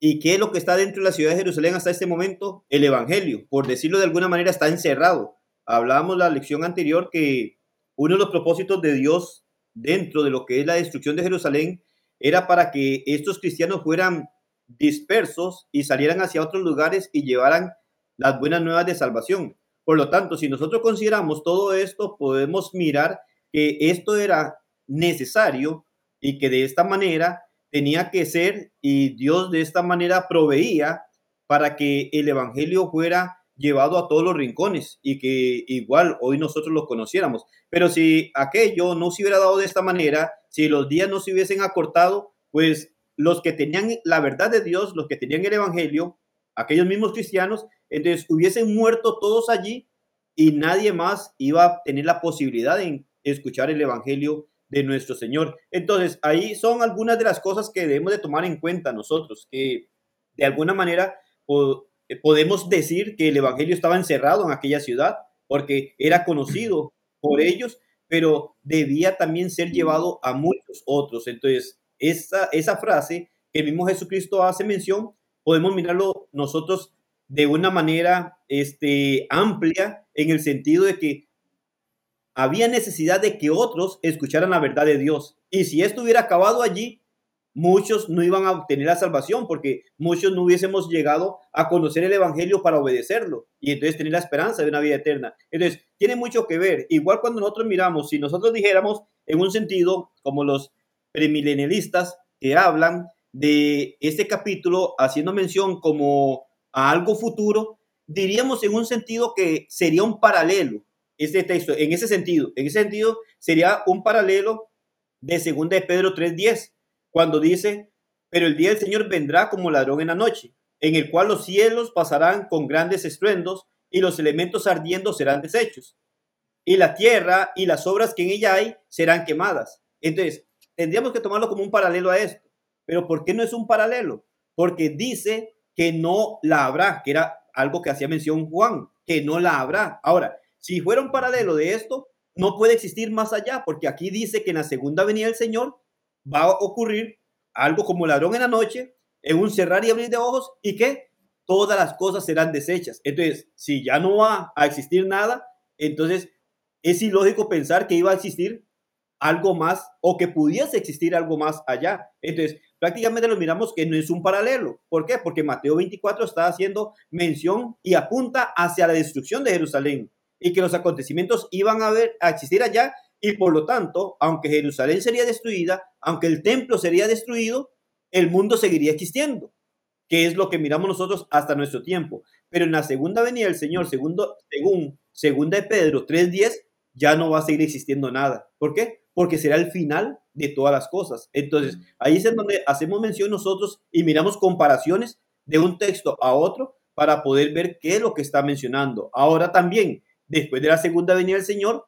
¿Y qué es lo que está dentro de la ciudad de Jerusalén hasta este momento? El Evangelio, por decirlo de alguna manera, está encerrado. Hablábamos la lección anterior que uno de los propósitos de Dios dentro de lo que es la destrucción de Jerusalén era para que estos cristianos fueran dispersos y salieran hacia otros lugares y llevaran las buenas nuevas de salvación. Por lo tanto, si nosotros consideramos todo esto, podemos mirar que esto era necesario y que de esta manera tenía que ser y Dios de esta manera proveía para que el Evangelio fuera llevado a todos los rincones y que igual hoy nosotros lo conociéramos. Pero si aquello no se hubiera dado de esta manera, si los días no se hubiesen acortado, pues los que tenían la verdad de Dios, los que tenían el Evangelio, aquellos mismos cristianos, entonces hubiesen muerto todos allí y nadie más iba a tener la posibilidad de escuchar el Evangelio de nuestro Señor. Entonces, ahí son algunas de las cosas que debemos de tomar en cuenta nosotros, que de alguna manera podemos decir que el Evangelio estaba encerrado en aquella ciudad, porque era conocido por ellos, pero debía también ser llevado a muchos otros. Entonces, esa, frase que el mismo Jesucristo hace mención, podemos mirarlo nosotros de una manera este, amplia en el sentido de que había necesidad de que otros escucharan la verdad de Dios. Y si esto hubiera acabado allí, muchos no iban a obtener la salvación porque muchos no hubiésemos llegado a conocer el Evangelio para obedecerlo y entonces tener la esperanza de una vida eterna. Entonces, tiene mucho que ver. Igual cuando nosotros miramos, si nosotros dijéramos en un sentido como los premilenialistas que hablan de este capítulo haciendo mención como a algo futuro, diríamos en un sentido que sería un paralelo este texto, en ese sentido, en ese sentido sería un paralelo de 2 de Pedro 3:10, cuando dice, pero el día del Señor vendrá como ladrón en la noche, en el cual los cielos pasarán con grandes estruendos y los elementos ardiendo serán deshechos, y la tierra y las obras que en ella hay serán quemadas. Entonces, tendríamos que tomarlo como un paralelo a esto. Pero ¿por qué no es un paralelo? Porque dice que no la habrá, que era algo que hacía mención Juan, que no la habrá. Ahora, si fuera un paralelo de esto, no puede existir más allá, porque aquí dice que en la segunda venida del Señor va a ocurrir algo como ladrón en la noche, en un cerrar y abrir de ojos, y que todas las cosas serán deshechas. Entonces, si ya no va a existir nada, entonces es ilógico pensar que iba a existir algo más o que pudiese existir algo más allá. Entonces, prácticamente lo miramos que no es un paralelo. ¿Por qué? Porque Mateo 24 está haciendo mención y apunta hacia la destrucción de Jerusalén y que los acontecimientos iban a, ver, a existir allá y por lo tanto, aunque Jerusalén sería destruida, aunque el templo sería destruido, el mundo seguiría existiendo, que es lo que miramos nosotros hasta nuestro tiempo. Pero en la segunda venida del Señor, segundo, según segunda de Pedro 3.10, ya no va a seguir existiendo nada. ¿Por qué? Porque será el final de todas las cosas. Entonces, ahí es en donde hacemos mención nosotros y miramos comparaciones de un texto a otro para poder ver qué es lo que está mencionando. Ahora también, después de la segunda venida del Señor,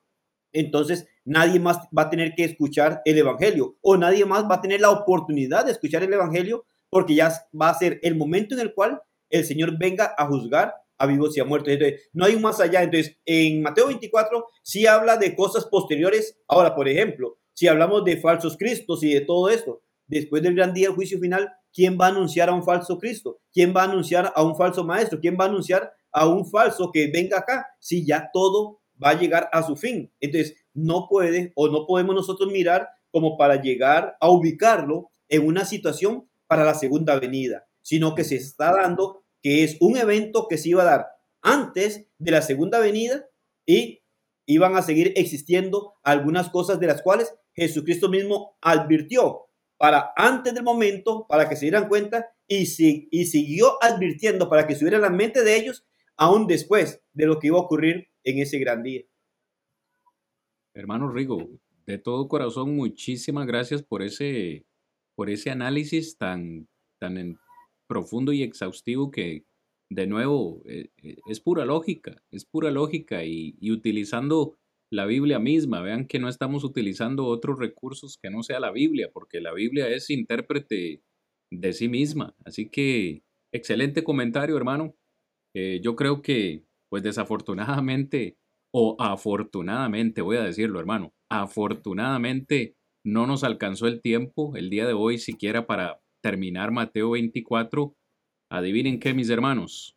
entonces nadie más va a tener que escuchar el Evangelio o nadie más va a tener la oportunidad de escuchar el Evangelio porque ya va a ser el momento en el cual el Señor venga a juzgar a vivos y a muertos. No hay un más allá. Entonces, en Mateo 24 sí habla de cosas posteriores. Ahora, por ejemplo, si hablamos de falsos cristos y de todo esto, después del gran día del juicio final, ¿quién va a anunciar a un falso Cristo? ¿Quién va a anunciar a un falso maestro? ¿Quién va a anunciar a un falso que venga acá? Si ya todo va a llegar a su fin. Entonces, no puede o no podemos nosotros mirar como para llegar a ubicarlo en una situación para la segunda venida, sino que se está dando que es un evento que se iba a dar antes de la segunda venida y iban a seguir existiendo algunas cosas de las cuales Jesucristo mismo advirtió para antes del momento, para que se dieran cuenta y, si, y siguió advirtiendo para que estuviera en la mente de ellos aún después de lo que iba a ocurrir en ese gran día. Hermano Rigo, de todo corazón, muchísimas gracias por ese, por ese análisis tan, tan profundo y exhaustivo que, de nuevo, eh, eh, es pura lógica, es pura lógica y, utilizando la Biblia misma. Vean que no estamos utilizando otros recursos que no sea la Biblia, porque la Biblia es intérprete de sí misma. Así que, excelente comentario, hermano. Eh, yo creo que, pues desafortunadamente, o afortunadamente, voy a decirlo, hermano, afortunadamente no nos alcanzó el tiempo el día de hoy siquiera para terminar Mateo 24. Adivinen qué, mis hermanos.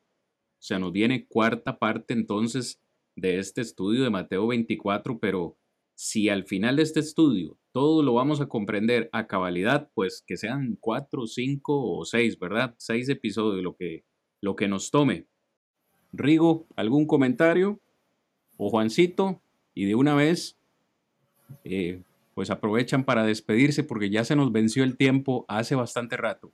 Se nos viene cuarta parte entonces de este estudio de Mateo 24, pero si al final de este estudio todo lo vamos a comprender a cabalidad, pues que sean cuatro, cinco o seis, ¿verdad? Seis episodios, lo que, lo que nos tome. Rigo, ¿algún comentario? o Juancito, y de una vez, eh, pues aprovechan para despedirse porque ya se nos venció el tiempo hace bastante rato.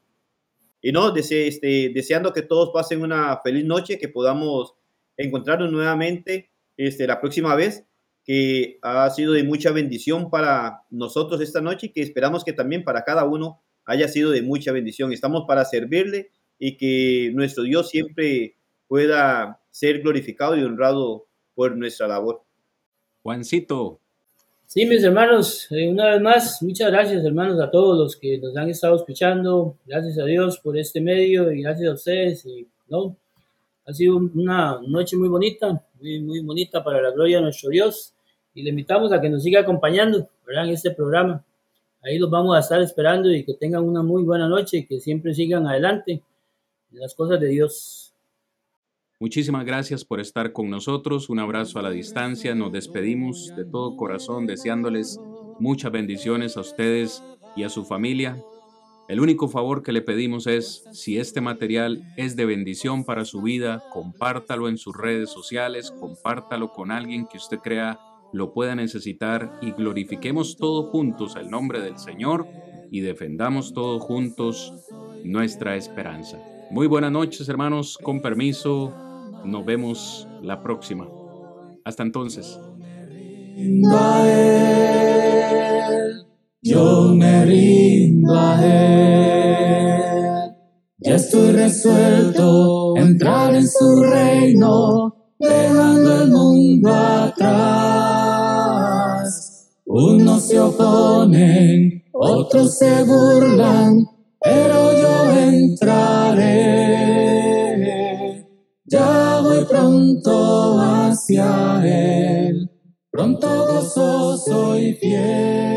Y no, este, deseando que todos pasen una feliz noche, que podamos encontrarnos nuevamente este, la próxima vez, que ha sido de mucha bendición para nosotros esta noche y que esperamos que también para cada uno haya sido de mucha bendición. Estamos para servirle y que nuestro Dios siempre pueda ser glorificado y honrado por nuestra labor. Juancito. Sí, mis hermanos, eh, una vez más, muchas gracias hermanos a todos los que nos han estado escuchando. Gracias a Dios por este medio y gracias a ustedes. Y, ¿no? Ha sido una noche muy bonita, muy, muy bonita para la gloria de nuestro Dios. Y le invitamos a que nos siga acompañando ¿verdad? en este programa. Ahí los vamos a estar esperando y que tengan una muy buena noche y que siempre sigan adelante en las cosas de Dios. Muchísimas gracias por estar con nosotros. Un abrazo a la distancia. Nos despedimos de todo corazón deseándoles muchas bendiciones a ustedes y a su familia. El único favor que le pedimos es, si este material es de bendición para su vida, compártalo en sus redes sociales, compártalo con alguien que usted crea lo pueda necesitar y glorifiquemos todos juntos el nombre del Señor y defendamos todos juntos nuestra esperanza. Muy buenas noches hermanos, con permiso, nos vemos la próxima. Hasta entonces. Yo me rindo a él. Ya estoy resuelto a entrar en su reino, dejando el mundo atrás. Unos se oponen, otros se burlan, pero yo entraré. Ya voy pronto hacia Él, pronto gozoso y fiel.